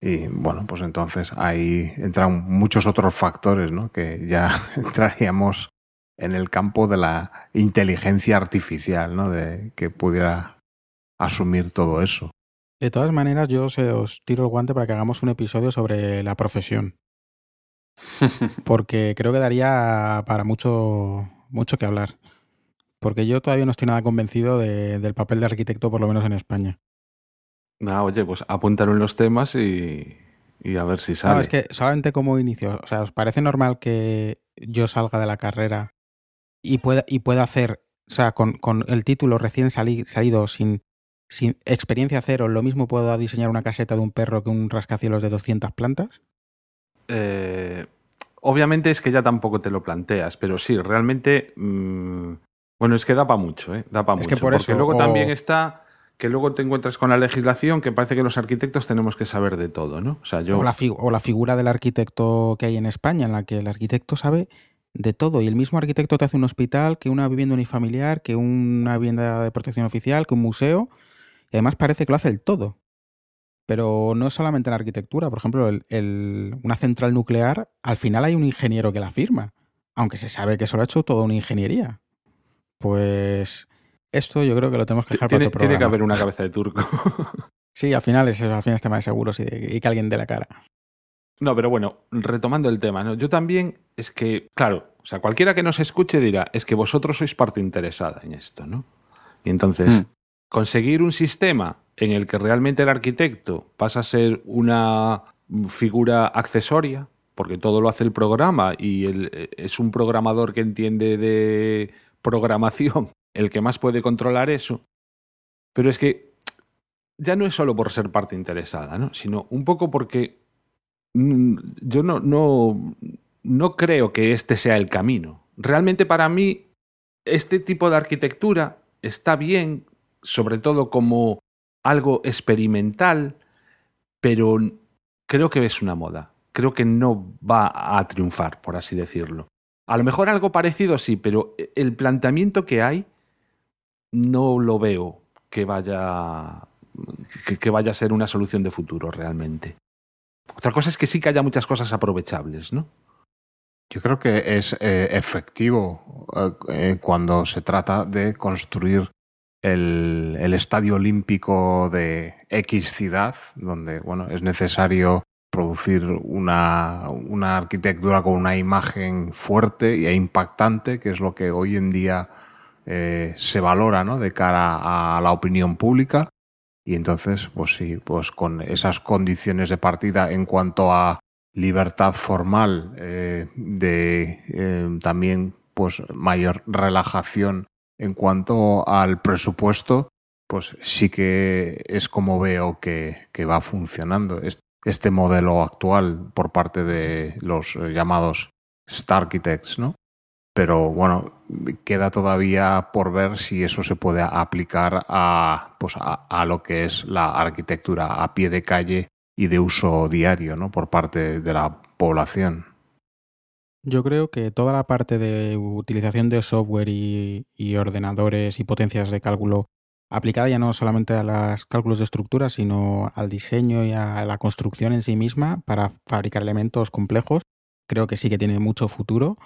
Y bueno, pues entonces ahí entran muchos otros factores, ¿no? Que ya entraríamos en el campo de la inteligencia artificial, ¿no? De que pudiera asumir todo eso. De todas maneras, yo se os tiro el guante para que hagamos un episodio sobre la profesión, porque creo que daría para mucho, mucho que hablar. Porque yo todavía no estoy nada convencido de- del papel de arquitecto, por lo menos en España. Ah, oye, pues apúntalo en los temas y, y a ver si sale. No, es que solamente como inicio, o sea, ¿os parece normal que yo salga de la carrera y pueda, y pueda hacer, o sea, con, con el título recién sali- salido, sin, sin experiencia cero, lo mismo puedo diseñar una caseta de un perro que un rascacielos de 200 plantas? Eh, obviamente es que ya tampoco te lo planteas, pero sí, realmente. mm, bueno, es que da para mucho, ¿eh? Da para Es mucho. que por porque eso, luego o- también está que luego te encuentras con la legislación que parece que los arquitectos tenemos que saber de todo, ¿no? O yo. O, la figura del arquitecto que hay en España, en la que el arquitecto sabe de todo. Y el mismo arquitecto te hace un hospital, que una vivienda unifamiliar, que una vivienda de protección oficial, que un museo. Y además parece que lo hace el todo. Pero no es solamente en arquitectura. Por ejemplo, el- una central nuclear, al final hay un ingeniero que la firma. Aunque se sabe que eso lo ha hecho toda una ingeniería. Pues esto yo creo que lo tenemos que dejar para otro tiene que programa. haber una cabeza de turco. Sí, al final es, al final es tema de seguros y, de- y que alguien dé la cara. No, pero bueno, retomando el tema, ¿no? Yo también es que, claro, o sea, cualquiera que nos escuche dirá, es que vosotros sois parte interesada en esto, ¿no? Y entonces, Mm. conseguir un sistema en el que realmente el arquitecto pasa a ser una figura accesoria, porque todo lo hace el programa y el- es un programador que entiende de programación el que más puede controlar eso. Pero es que ya no es solo por ser parte interesada, ¿no? sino un poco porque mm, yo no, no, no creo que este sea el camino. Realmente para mí este tipo de arquitectura está bien, sobre todo como algo experimental, pero creo que es una moda. Creo que no va a triunfar, por así decirlo. A lo mejor algo parecido sí, pero el planteamiento que hay no lo veo que vaya que, vaya a ser una solución de futuro realmente. Otra cosa es que sí que haya muchas cosas aprovechables, ¿no? Yo creo que es eh, efectivo eh, eh, cuando se trata de construir el, el estadio olímpico de X ciudad, donde bueno, es necesario producir una, una arquitectura con una imagen fuerte e impactante, que es lo que hoy en día eh, se valora ¿no? de cara a la opinión pública. Y entonces, pues sí, pues con esas condiciones de partida en cuanto a libertad formal, eh, de eh, también pues mayor relajación En cuanto al presupuesto, pues sí que es como veo que, va funcionando Es- este modelo actual por parte de los llamados Star Architects, ¿no? Pero bueno, queda todavía por ver si eso se puede aplicar a, pues a, lo que es la arquitectura a pie de calle y de uso diario, ¿no? Por parte de la población. Yo creo que toda la parte de utilización de software y, y ordenadores y potencias de cálculo aplicada ya no solamente a los cálculos de estructura, sino al diseño y a la construcción en sí misma para fabricar elementos complejos, creo que sí que tiene mucho futuro.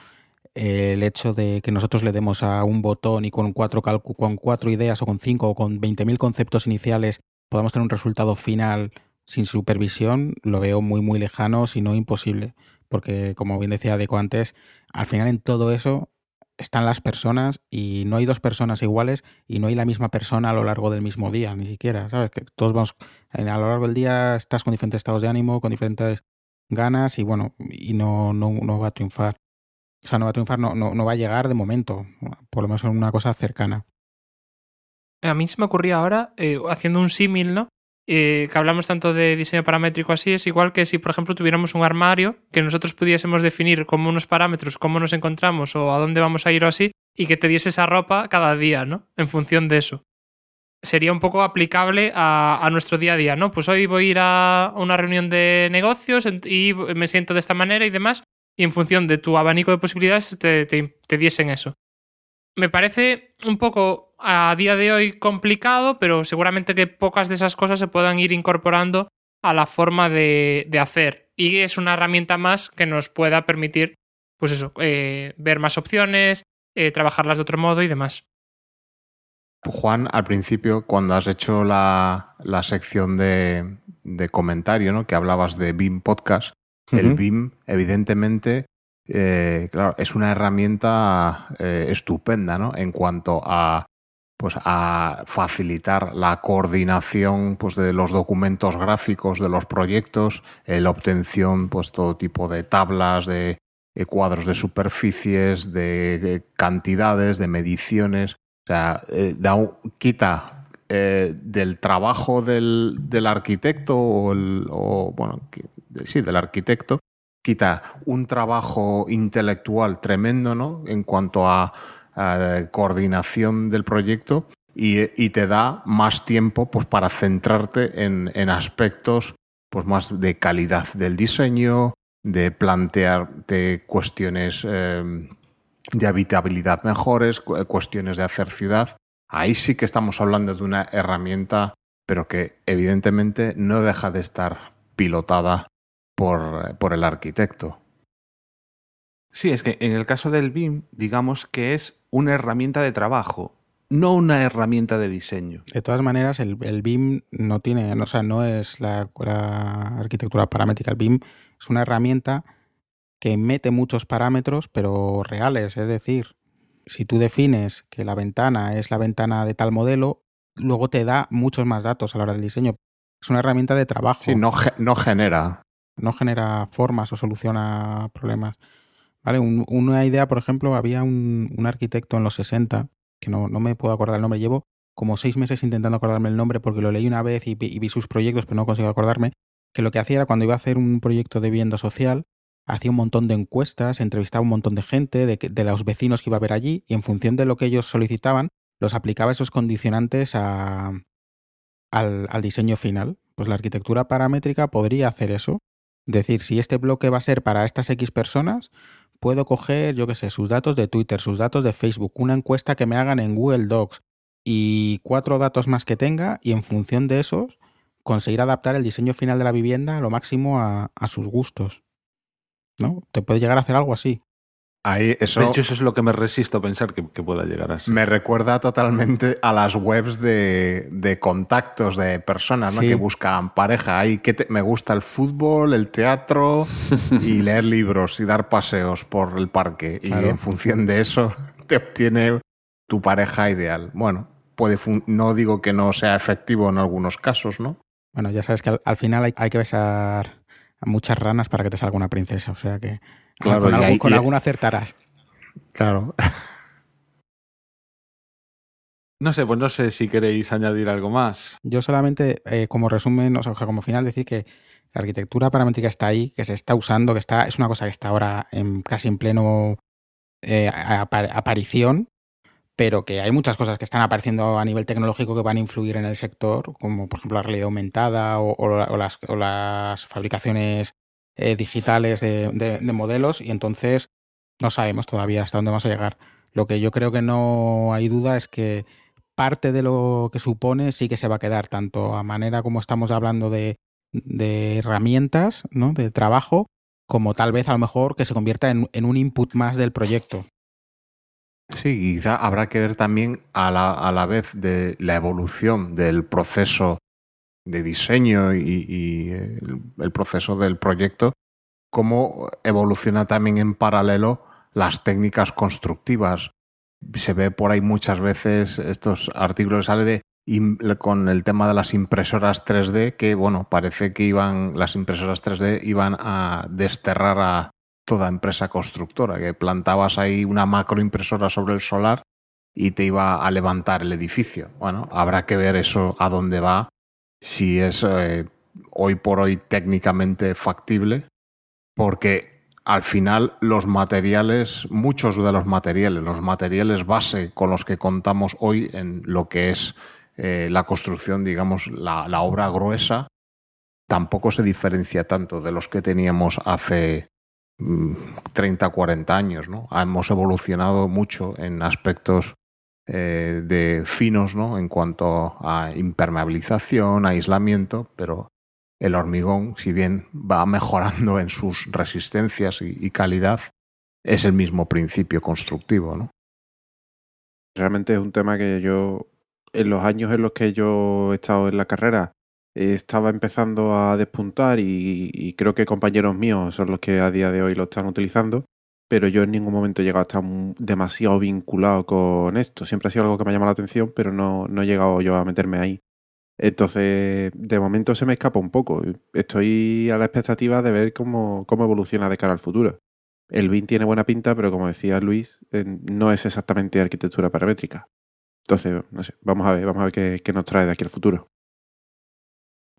El hecho de que nosotros le demos a un botón y con cuatro, con cuatro ideas o con cinco o con 20.000 conceptos iniciales podamos tener un resultado final sin supervisión, lo veo muy, muy lejano, si no imposible porque como bien decía Deco antes, al final en todo eso están las personas y no hay dos personas iguales y no hay la misma persona a lo largo del mismo día, ni siquiera, ¿sabes? Que todos vamos, a lo largo del día estás con diferentes estados de ánimo, con diferentes ganas y bueno, y no, no, no va a triunfar. O sea, no va a triunfar, no, no, no va a llegar de momento, por lo menos en una cosa cercana. A mí se me ocurría ahora, eh, haciendo un símil, ¿no? Eh, que hablamos tanto de diseño paramétrico así, es igual que si, por ejemplo, tuviéramos un armario, que nosotros pudiésemos definir como unos parámetros, cómo nos encontramos o a dónde vamos a ir o así, y que te diese esa ropa cada día, ¿no? En función de eso. Sería un poco aplicable a, a nuestro día a día, ¿no? Pues hoy voy a ir a una reunión de negocios y me siento de esta manera y demás, y en función de tu abanico de posibilidades te, te, diesen eso. Me parece un poco a día de hoy complicado, pero seguramente que pocas de esas cosas se puedan ir incorporando a la forma de, de hacer. Y es una herramienta más que nos pueda permitir, pues eso, eh, ver más opciones, eh, trabajarlas de otro modo y demás. Juan, al principio, cuando has hecho la, la sección de, de comentario, ¿no? que hablabas de BIM Podcast, el. BIM, evidentemente, eh, claro, es una herramienta eh, estupenda, ¿no? En cuanto a pues a facilitar la coordinación pues, de los documentos gráficos de los proyectos, eh, la obtención, pues todo tipo de tablas, de, cuadros de superficies, de, de cantidades, de mediciones. O sea, eh, da un- quita eh, del trabajo del, del arquitecto o, el- o, bueno, que- sí, del arquitecto, quita un trabajo intelectual tremendo, ¿no? En cuanto a, coordinación del proyecto y, te da más tiempo pues, para centrarte en, aspectos pues, más de calidad del diseño, de plantearte cuestiones eh, de habitabilidad mejores, cu- cuestiones de hacer ciudad. Ahí sí que estamos hablando de una herramienta, pero que evidentemente no deja de estar pilotada por, por el arquitecto. Sí, es que en el caso del BIM, digamos que es una herramienta de trabajo, no una herramienta de diseño. De todas maneras, el, el BIM no tiene, o sea, no es la, la arquitectura paramétrica. El BIM es una herramienta que mete muchos parámetros, pero reales. Es decir, si tú defines que la ventana es la ventana de tal modelo, luego te da muchos más datos a la hora del diseño. Es una herramienta de trabajo. Sí, no, ge- no genera. No genera formas o soluciona problemas. ¿Vale? Un- una idea, por ejemplo, había un, arquitecto en los 60, que no, no me puedo acordar el nombre, llevo como seis meses intentando acordarme el nombre porque lo leí una vez y, vi- sus proyectos, pero no consigo acordarme, que lo que hacía era cuando iba a hacer un proyecto de vivienda social, hacía un montón de encuestas, entrevistaba a un montón de gente, de, de los vecinos que iba a ver allí, y en función de lo que ellos solicitaban, los aplicaba esos condicionantes a, al, al diseño final. Pues la arquitectura paramétrica podría hacer eso. Decir, si este bloque va a ser para estas X personas, puedo coger, yo qué sé, sus datos de Twitter, sus datos de Facebook, una encuesta que me hagan en Google Docs y cuatro datos más que tenga y en función de esos conseguir adaptar el diseño final de la vivienda a lo máximo a, a sus gustos. ¿No? Te puede llegar a hacer algo así. Ahí eso De hecho, eso es lo que me resisto a pensar que, que pueda llegar así. me recuerda totalmente a las webs de, de contactos de personas ¿no? Sí. que buscan pareja. Ahí que te- me gusta el fútbol, el teatro y leer libros y dar paseos por el parque. Claro. Y en función de eso te obtiene tu pareja ideal. Bueno, puede no digo que no sea efectivo en algunos casos, ¿no? Bueno, ya sabes que al, al final hay, hay que besar a muchas ranas para que te salga una princesa. O sea que Claro, con, y algún- ahí- con y- alguna acertarás. Claro. No sé, pues no sé si queréis añadir algo más. Yo solamente, eh, como resumen, o sea, como final, decir que la arquitectura paramétrica está ahí, que se está usando, que está, es una cosa que está ahora en, casi en pleno eh, apa- aparición, pero que hay muchas cosas que están apareciendo a nivel tecnológico que van a influir en el sector, como por ejemplo la realidad aumentada o, o la- o las, o las fabricaciones eh, digitales de, de- de modelos, y entonces no sabemos todavía hasta dónde vamos a llegar. Lo que yo creo que no hay duda es que parte de lo que supone sí que se va a quedar, tanto a manera como estamos hablando de, de herramientas, ¿no? de trabajo, como tal vez a lo mejor que se convierta en, en un input más del proyecto. Sí, quizá habrá que ver también a la, a la vez de la evolución del proceso de diseño y, y el, proceso del proyecto, cómo evoluciona también en paralelo las técnicas constructivas. Se ve por ahí muchas veces estos artículos sale de con el tema de las impresoras 3D que bueno parece que iban las impresoras 3D iban a desterrar a toda empresa constructora que plantabas ahí una macroimpresora sobre el solar y te iba a levantar el edificio bueno habrá que ver eso a dónde va si es eh, hoy por hoy técnicamente factible porque al final los materiales, muchos de los materiales, los materiales base con los que contamos hoy en lo que es eh, la construcción, digamos, la, la, obra gruesa, tampoco se diferencia tanto de los que teníamos hace mm, 30, 40 años. ¿no? Hemos evolucionado mucho en aspectos eh, de finos ¿no? en cuanto a impermeabilización, aislamiento, pero el hormigón, si bien va mejorando en sus resistencias y, calidad, es el mismo principio constructivo, ¿no? Realmente es un tema que yo, en los años en los que yo he estado en la carrera, eh, estaba empezando a despuntar y, y, creo que compañeros míos son los que a día de hoy lo están utilizando, pero yo en ningún momento he llegado a estar demasiado vinculado con esto. Siempre ha sido algo que me ha llamado la atención, pero no, no he llegado yo a meterme ahí. Entonces, de momento se me escapa un poco. Estoy a la expectativa de ver cómo, cómo evoluciona de cara al futuro. El BIM tiene buena pinta, pero como decía Luis, eh, no es exactamente arquitectura paramétrica. Entonces, no sé, vamos a ver, vamos a ver qué, qué nos trae de aquí al futuro.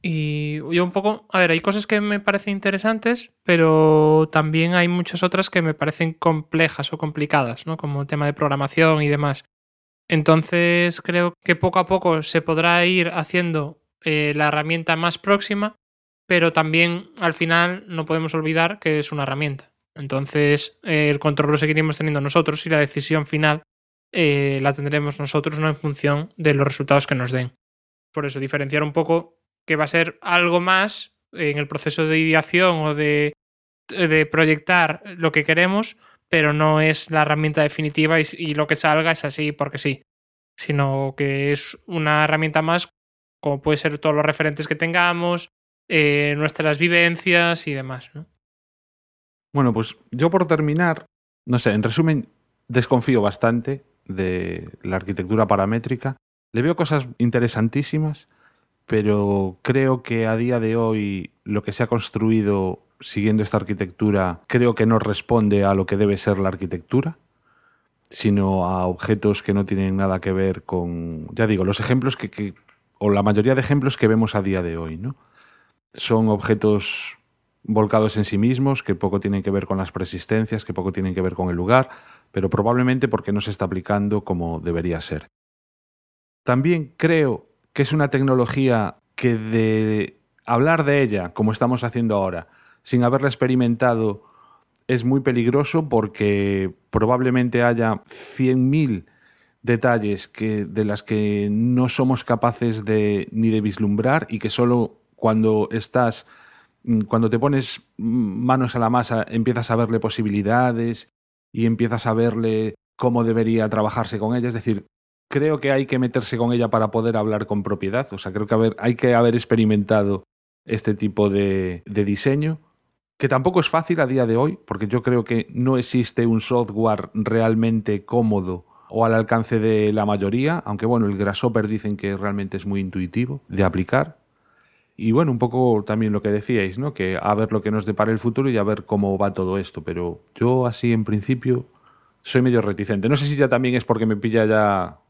Y yo un poco, a ver, hay cosas que me parecen interesantes, pero también hay muchas otras que me parecen complejas o complicadas, ¿no? Como tema de programación y demás. Entonces creo que poco a poco se podrá ir haciendo eh, la herramienta más próxima, pero también al final no podemos olvidar que es una herramienta. Entonces eh, el control lo seguiremos teniendo nosotros y la decisión final eh, la tendremos nosotros no en función de los resultados que nos den. Por eso diferenciar un poco que va a ser algo más en el proceso de ideación o de, proyectar lo que queremos, pero no es la herramienta definitiva y, y, lo que salga es así porque sí, sino que es una herramienta más como puede ser todos los referentes que tengamos, eh, nuestras vivencias y demás. ¿no? Bueno, pues yo por terminar, no sé, en resumen, desconfío bastante de la arquitectura paramétrica. Le veo cosas interesantísimas, pero creo que a día de hoy lo que se ha construido siguiendo esta arquitectura creo que no responde a lo que debe ser la arquitectura, sino a objetos que no tienen nada que ver con, ya digo, los ejemplos que, o la mayoría de ejemplos que vemos a día de hoy, ¿no? Son objetos volcados en sí mismos, que poco tienen que ver con las persistencias, que poco tienen que ver con el lugar, pero probablemente porque no se está aplicando como debería ser. También creo que es una tecnología que de hablar de ella, como estamos haciendo ahora, sin haberla experimentado, es muy peligroso porque probablemente haya 100.000 detalles que, de las que no somos capaces de, ni de vislumbrar y que solo cuando estás, cuando te pones manos a la masa, empiezas a verle posibilidades y empiezas a verle cómo debería trabajarse con ella. Es decir, creo que hay que meterse con ella para poder hablar con propiedad. O sea, creo que haber, hay que haber experimentado este tipo de, diseño que tampoco es fácil a día de hoy, porque yo creo que no existe un software realmente cómodo o al alcance de la mayoría, aunque bueno, el Grasshopper dicen que realmente es muy intuitivo de aplicar. Y bueno, un poco también lo que decíais, ¿no? Que a ver lo que nos depara el futuro y a ver cómo va todo esto. Pero yo así en principio soy medio reticente. No sé si ya también es porque me pilla ya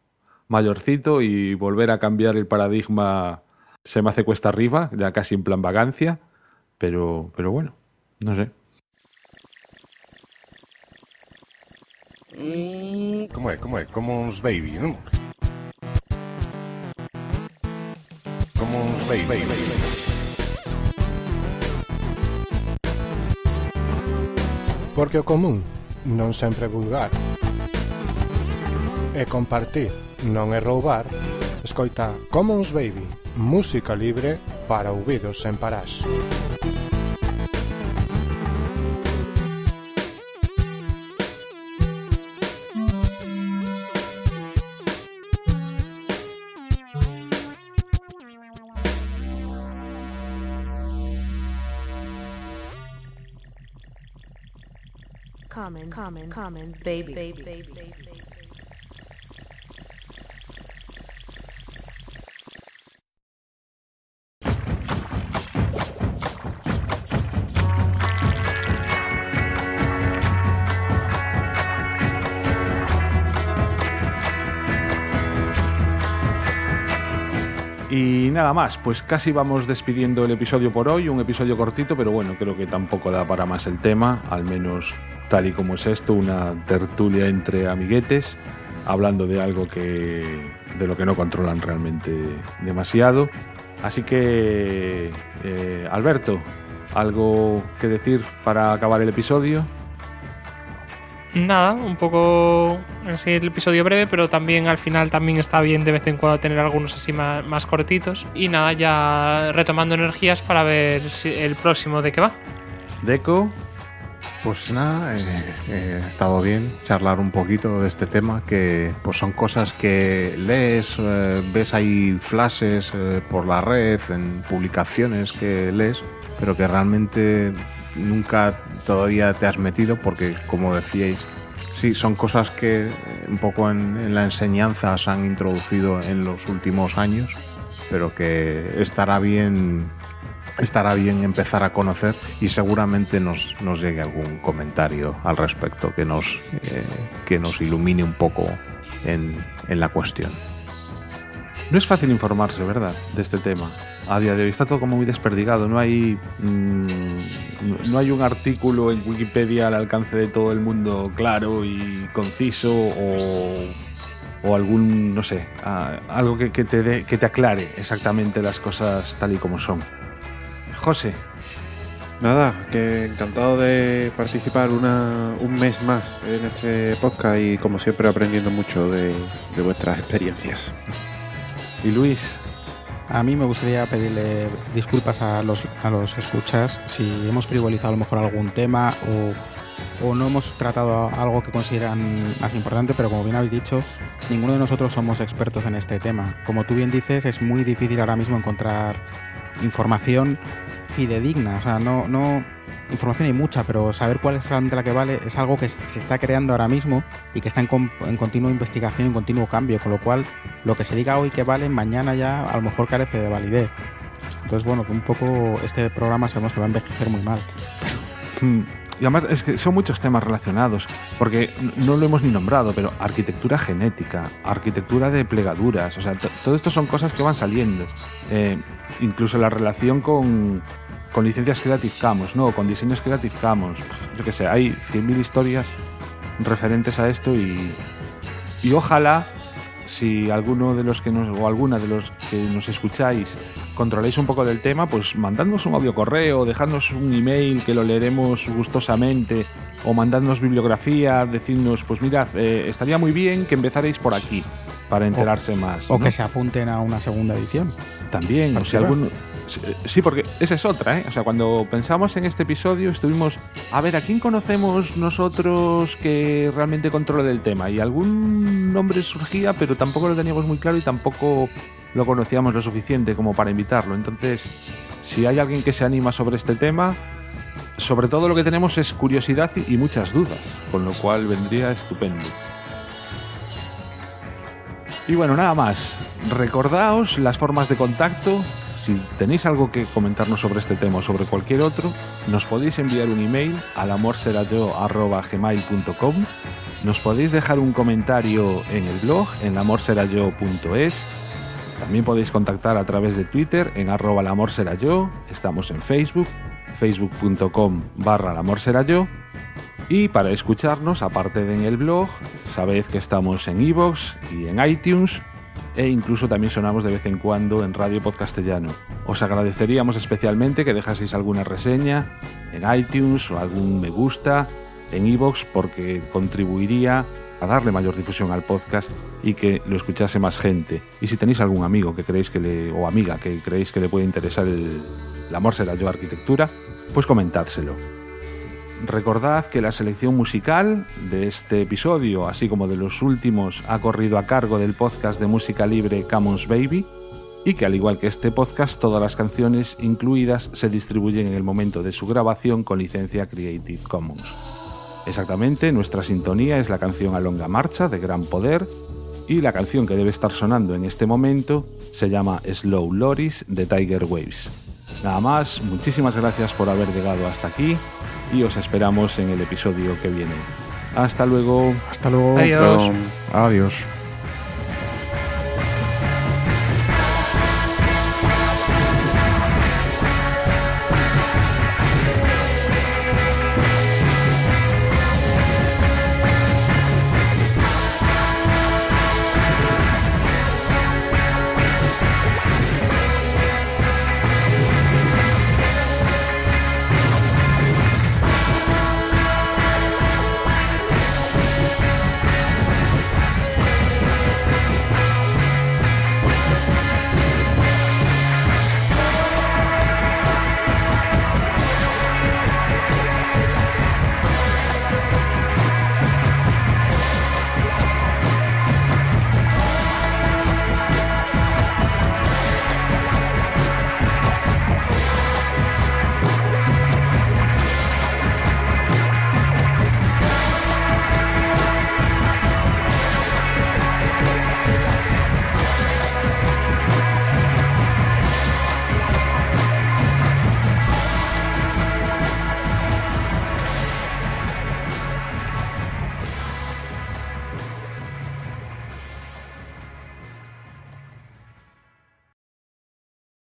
mayorcito y volver a cambiar el paradigma se me hace cuesta arriba, ya casi en plan vagancia, pero, pero bueno, no sé. Como é, como é? Como uns baby, non? Como uns baby. Porque o común non sempre vulgar. E compartir non é roubar, escoita Commons Baby, música libre para ouvidos sen parás. Commons, commons, commons, baby, baby, baby, baby. Nada más, pues casi vamos despidiendo el episodio por hoy, un episodio cortito, pero bueno, creo que tampoco da para más el tema, al menos tal y como es esto, una tertulia entre amiguetes, hablando de algo que de lo que no controlan realmente demasiado. Así que, eh, Alberto, ¿algo que decir para acabar el episodio? Nada, un poco así el episodio breve, pero también al final también está bien de vez en cuando tener algunos así más, más cortitos. Y nada, ya retomando energías para ver si el próximo de qué va. Deco, Pues nada, eh, eh, estado bien charlar un poquito de este tema, que pues son cosas que lees, eh, ves ahí flashes eh, por la red, en publicaciones que lees, pero que realmente nunca todavía te has metido porque, como decíais, sí, son cosas que un poco en, en la enseñanza se han introducido en los últimos años, pero que estará bien estará bien empezar a conocer y seguramente nos, nos llegue algún comentario al respecto que nos, eh, que nos ilumine un poco en, en la cuestión. no es fácil informarse, ¿verdad?, de este tema. A día de hoy está todo como muy desperdigado, no hay, mm, no hay un artículo en Wikipedia al alcance de todo el mundo claro y conciso o, o algún, no sé, a- algo que, que te dé- que te aclare exactamente las cosas tal y como son. José, Nada, que encantado de participar una, un mes más en este podcast y como siempre aprendiendo mucho de, de vuestras experiencias. y Luis, A mí me gustaría pedirle disculpas a los, a los escuchas si hemos frivolizado a lo mejor algún tema o, o no hemos tratado algo que consideran más importante, pero como bien habéis dicho, ninguno de nosotros somos expertos en este tema. Como tú bien dices, es muy difícil ahora mismo encontrar información fidedigna. O sea, no, no información hay mucha, pero saber cuál es realmente la que vale es algo que se está creando ahora mismo y que está en, en continua investigación, en continuo cambio, con lo cual lo que se diga hoy que vale, mañana ya a lo mejor carece de validez. Entonces, bueno, un poco este programa sabemos que va a envejecer muy mal. Y además es que son muchos temas relacionados, porque no lo hemos ni nombrado, pero arquitectura genética, arquitectura de plegaduras, o sea, to- todo esto son cosas que van saliendo. Eh, incluso la relación con, con licencias Creative Commons, ¿no? Con diseños Creative Commons, pues, yo qué sé, hay 100.000 historias referentes a esto y, y ojalá si alguno de los que nos, o alguna de los que nos escucháis controláis un poco del tema, pues mandadnos un audio correo, dejadnos un email que lo leeremos gustosamente, o mandadnos bibliografía, decirnos, pues mirad, eh, estaría muy bien que empezarais por aquí para enterarse más. O ¿no? que se apunten a una segunda edición. También, o si alguno. Sí, porque esa es otra, ¿eh? O sea, cuando pensamos en este episodio, estuvimos. A ver, ¿a quién conocemos nosotros que realmente controle del tema? Y algún nombre surgía, pero tampoco lo teníamos muy claro y tampoco lo conocíamos lo suficiente como para invitarlo. Entonces, si hay alguien que se anima sobre este tema, sobre todo lo que tenemos es curiosidad y y muchas dudas, con lo cual vendría estupendo. Y bueno, nada más. Recordaos las formas de contacto. Si tenéis algo que comentarnos sobre este tema o sobre cualquier otro, nos podéis enviar un email al amorserayó.gmail.com Nos podéis dejar un comentario en el blog en lamorserayo.es. También podéis contactar a través de Twitter en arroba. Estamos en Facebook, facebook.com barra lamorserayo. Y para escucharnos, aparte de en el blog, sabéis que estamos en iVoox y en iTunes e incluso también sonamos de vez en cuando en Radio Podcastellano. Os agradeceríamos especialmente que dejaseis alguna reseña en iTunes o algún me gusta en iVoox porque contribuiría a darle mayor difusión al podcast y que lo escuchase más gente. Y si tenéis algún amigo que creéis que le o amiga que creéis que le puede interesar el, amor será yo arquitectura, pues comentádselo. Recordad que la selección musical de este episodio, así como de los últimos, ha corrido a cargo del podcast de música libre Commons Baby y que al igual que este podcast, todas las canciones incluidas se distribuyen en el momento de su grabación con licencia Creative Commons. Exactamente, nuestra sintonía es la canción A Longa Marcha de Gran Poder y la canción que debe estar sonando en este momento se llama Slow Loris de Tiger Waves. Nada más, muchísimas gracias por haber llegado hasta aquí y os esperamos en el episodio que viene. Hasta luego. Hasta luego. Adiós. Adiós.